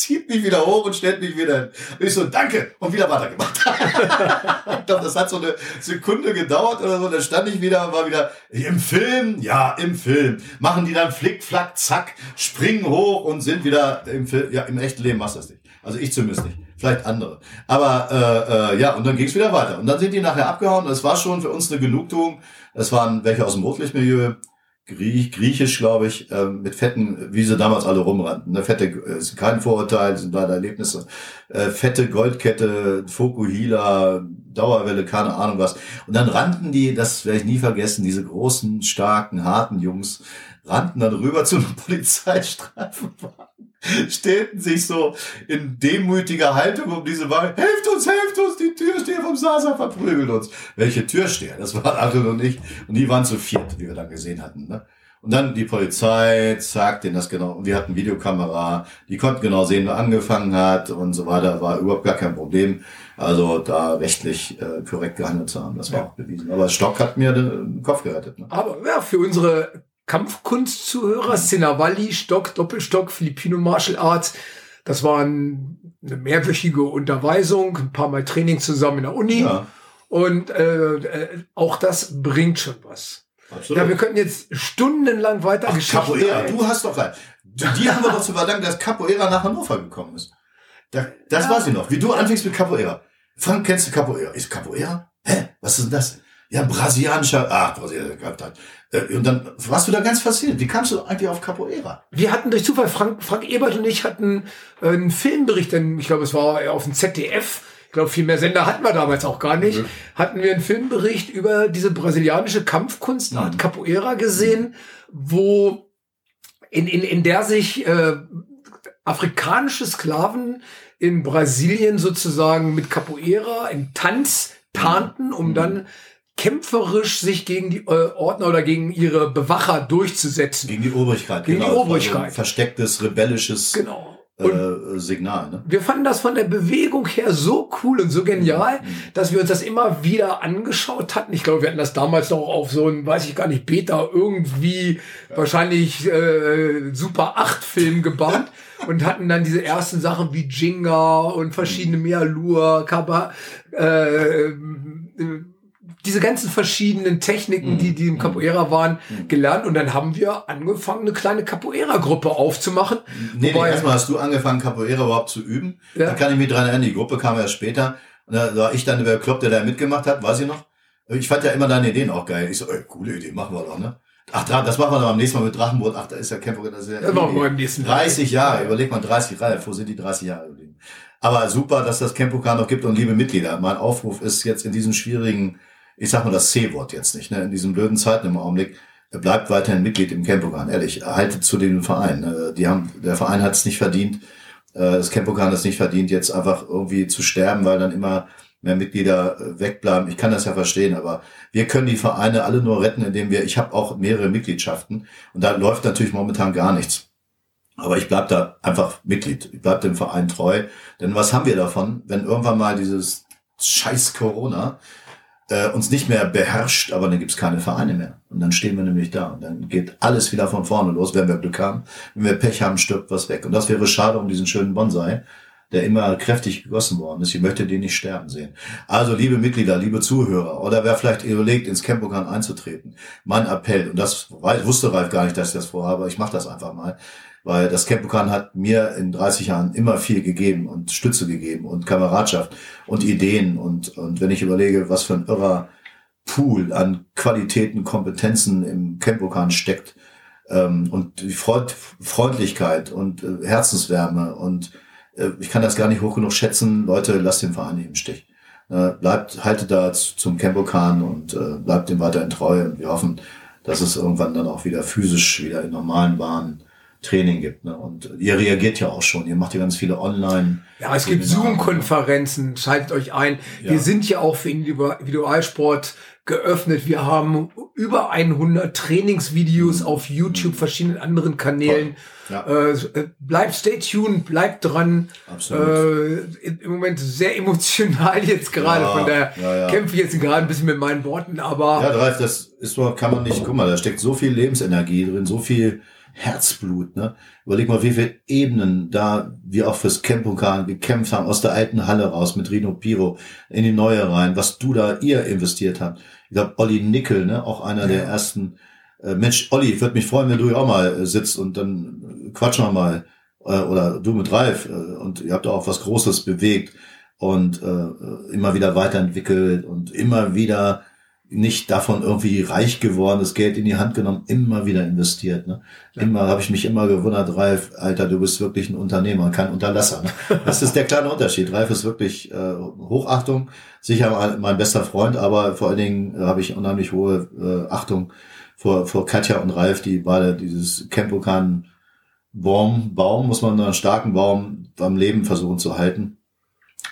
B: zieht mich wieder hoch und stellt mich wieder hin. Und ich so, danke, und wieder weitergemacht. ich glaube, das hat so eine Sekunde gedauert oder so, dann stand ich wieder und war wieder, im Film, ja, im Film. Machen die dann flick, flack, zack, springen hoch und sind wieder im Film, ja, im echten Leben machst du das nicht. Also ich zumindest nicht. Vielleicht andere. Aber äh, äh, ja, und dann ging es wieder weiter. Und dann sind die nachher abgehauen. Das war schon für uns eine Genugtuung. Es waren welche aus dem Rotlichtmilieu, Griech, griechisch, glaube ich, äh, mit fetten, wie sie damals alle rumrannten. Ne? Fette äh, ist kein Vorurteil, sind leider Erlebnisse. Äh, fette Goldkette, Fokuhila, Dauerwelle, keine Ahnung was. Und dann rannten die, das werde ich nie vergessen, diese großen, starken, harten Jungs, rannten dann rüber zu einem Polizeistreifenwagen stellten sich so in demütiger Haltung um diese Wahl. Helft uns, helft uns, die Türsteher vom Sasa verprügeln uns. Welche Türsteher? Das waren Achel und ich. Und die waren zu viert, wie wir dann gesehen hatten. Ne? Und dann die Polizei, zack, denen das genau, und wir hatten Videokamera, die konnten genau sehen, wer angefangen hat und so weiter, war überhaupt gar kein Problem. Also da rechtlich äh, korrekt gehandelt zu haben, das war ja. auch bewiesen. Aber Stock hat mir den Kopf gerettet. Ne?
A: Aber ja, für unsere Kampfkunstzuhörer, Scenavalli, Stock, Doppelstock, Filipino Martial Arts. Das war eine mehrwöchige Unterweisung, ein paar Mal Training zusammen in der Uni. Ja. Und äh, äh, auch das bringt schon was. Absolut. Ja, wir könnten jetzt stundenlang weiter
B: Ach, Capoeira, du hast doch rein. Die haben wir doch zu verdanken, dass Capoeira nach Hannover gekommen ist. Da, das ja. weiß ich noch. Wie du anfängst mit Capoeira. Frank, kennst du Capoeira? Ist Capoeira? Hä? Was ist denn das? Ja, brasilianischer, ach, brasilianischer Kapitän. Äh, und dann warst du da ganz fasziniert. Wie kamst du eigentlich auf Capoeira?
A: Wir hatten durch Zufall, Frank, Frank Ebert und ich hatten äh, einen Filmbericht, denn ich glaube, es war auf dem ZDF. Ich glaube, viel mehr Sender hatten wir damals auch gar nicht. Mhm. Hatten wir einen Filmbericht über diese brasilianische Kampfkunstart mhm. Capoeira gesehen, wo in, in, in der sich äh, afrikanische Sklaven in Brasilien sozusagen mit Capoeira im Tanz tarnten, um mhm. dann kämpferisch sich gegen die äh, Ordner oder gegen ihre Bewacher durchzusetzen.
B: Gegen die Obrigkeit.
A: Gegen genau. die Obrigkeit. Also
B: verstecktes, rebellisches
A: genau.
B: Äh, Signal. Ne?
A: Wir fanden das von der Bewegung her so cool und so genial, mhm. dass wir uns das immer wieder angeschaut hatten. Ich glaube, wir hatten das damals noch auf so ein, weiß ich gar nicht, Beta irgendwie ja. wahrscheinlich äh, Super 8 Film gebaut. und hatten dann diese ersten Sachen wie Jinga und verschiedene Mealur, Kaba, äh diese ganzen verschiedenen Techniken, die, die im mhm. Capoeira waren, mhm. gelernt. Und dann haben wir angefangen, eine kleine Capoeira-Gruppe aufzumachen.
B: Nee, nee erstmal hast du angefangen, Capoeira überhaupt zu üben. Ja. Da kann ich mich dran erinnern, die Gruppe kam ja später. Und da war ich dann der Klopp, der da mitgemacht hat, weiß ich noch. Ich fand ja immer deine Ideen auch geil. Ich so, ey, coole Idee, machen wir doch, ne? Ach, das machen wir dann beim nächsten Mal mit Drachenboot. Ach, da ist ja Kämpfer, das ist ja,
A: das machen wir beim nächsten
B: 30 Jahre, überleg mal, 30 Jahre, wo sind die 30 Jahre geblieben? Aber super, dass das Campokan noch gibt und liebe Mitglieder. Mein Aufruf ist jetzt in diesen schwierigen ich sag mal das C-Wort jetzt nicht, ne, in diesen blöden Zeiten im Augenblick, bleibt weiterhin Mitglied im Campogan, ehrlich, haltet zu dem Verein. Ne? Die haben, der Verein hat es nicht verdient, Äh, das Campokan ist nicht verdient, jetzt einfach irgendwie zu sterben, weil dann immer mehr Mitglieder äh, wegbleiben. Ich kann das ja verstehen, aber wir können die Vereine alle nur retten, indem wir, ich habe auch mehrere Mitgliedschaften und da läuft natürlich momentan gar nichts. Aber ich bleib da einfach Mitglied. Ich bleib dem Verein treu. Denn was haben wir davon, wenn irgendwann mal dieses scheiß Corona äh, uns nicht mehr beherrscht, aber dann gibt's keine Vereine mehr. Und dann stehen wir nämlich da. Und dann geht alles wieder von vorne los, wenn wir Glück haben. Wenn wir Pech haben, stirbt was weg. Und das wäre schade um diesen schönen Bonsai, der immer kräftig gegossen worden ist. Ich möchte den nicht sterben sehen. Also, liebe Mitglieder, liebe Zuhörer, oder wer vielleicht überlegt, ins Campokan einzutreten, mein Appell, und das wusste Ralf gar nicht, dass ich das vorhabe, ich mache das einfach mal weil das Campokan hat mir in 30 Jahren immer viel gegeben und Stütze gegeben und Kameradschaft und Ideen und, und wenn ich überlege, was für ein irrer Pool an Qualitäten, Kompetenzen im Campokan steckt ähm, und die Freund Freundlichkeit und äh, Herzenswärme und äh, ich kann das gar nicht hoch genug schätzen, Leute, lasst den Verein nicht im Stich. Äh, bleibt, haltet da zum Campokan und äh, bleibt dem weiterhin treu und wir hoffen, dass es irgendwann dann auch wieder physisch wieder in normalen Bahnen Training gibt. Ne? Und ihr reagiert ja auch schon. Ihr macht ja ganz viele Online.
A: Ja, es gibt Zoom-Konferenzen. Schaltet euch ein. Ja. Wir sind ja auch für Individualsport geöffnet. Wir haben über 100 Trainingsvideos mhm. auf YouTube, verschiedenen anderen Kanälen. Ja. Äh, bleibt stay tuned, bleibt dran. Absolut. Äh, Im Moment sehr emotional jetzt gerade, ja, von daher ja, kämpfe ich jetzt gerade ein bisschen mit meinen Worten, aber.
B: Ja, Dreif, das ist kann man nicht, guck mal, da steckt so viel Lebensenergie drin, so viel Herzblut. Ne? Überleg mal, wie viele Ebenen da wir auch fürs Campokan gekämpft haben, aus der alten Halle raus mit Rino Piro in die neue rein, was du da ihr investiert habt. Ich glaube, Olli Nickel, ne, auch einer ja. der ersten. Äh, Mensch, Olli, ich würde mich freuen, wenn du hier auch mal äh, sitzt und dann quatschen wir mal. Äh, oder du mit Ralf. Äh, und ihr habt auch was Großes bewegt und äh, immer wieder weiterentwickelt und immer wieder nicht davon irgendwie reich geworden, das Geld in die Hand genommen, immer wieder investiert. Ne? Ja. Immer habe ich mich immer gewundert, Ralf, Alter, du bist wirklich ein Unternehmer, kein Unterlasser. Ne? Das ist der kleine Unterschied. Ralf ist wirklich äh, Hochachtung, sicher mein bester Freund, aber vor allen Dingen äh, habe ich unheimlich hohe äh, Achtung vor, vor Katja und Ralf, die beide dieses Campokan Baum, Baum, muss man einen starken Baum beim Leben versuchen zu halten.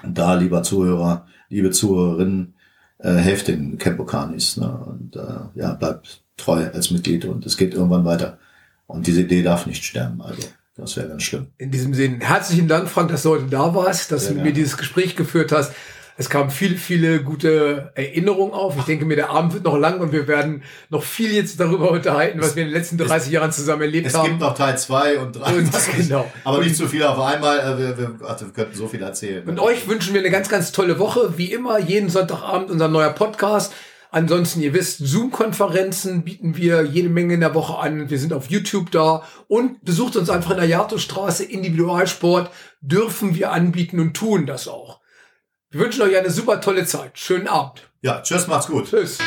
B: Und da, lieber Zuhörer, liebe Zuhörerinnen, äh, helft den Campocanis ne? und äh, ja, bleibt treu als Mitglied und es geht irgendwann weiter. Und diese Idee darf nicht sterben. Also das wäre ganz schlimm.
A: In diesem Sinne, herzlichen Dank, Frank, dass du heute da warst, dass Sehr du mit mir dieses Gespräch geführt hast. Es kamen viele, viele gute Erinnerungen auf. Ich denke mir, der Abend wird noch lang und wir werden noch viel jetzt darüber unterhalten, was wir in den letzten 30 es, Jahren zusammen erlebt
B: es
A: haben.
B: Es gibt noch Teil 2 und 3.
A: genau.
B: Aber nicht zu viel auf einmal. Äh, wir, wir, ach, wir könnten so viel erzählen.
A: Und euch wünschen wir eine ganz, ganz tolle Woche. Wie immer, jeden Sonntagabend unser neuer Podcast. Ansonsten, ihr wisst, Zoom-Konferenzen bieten wir jede Menge in der Woche an. Wir sind auf YouTube da und besucht uns einfach in der Jato-Straße. Individualsport dürfen wir anbieten und tun das auch. Wir wünschen euch eine super tolle Zeit. Schönen Abend.
B: Ja, tschüss, macht's gut. Tschüss.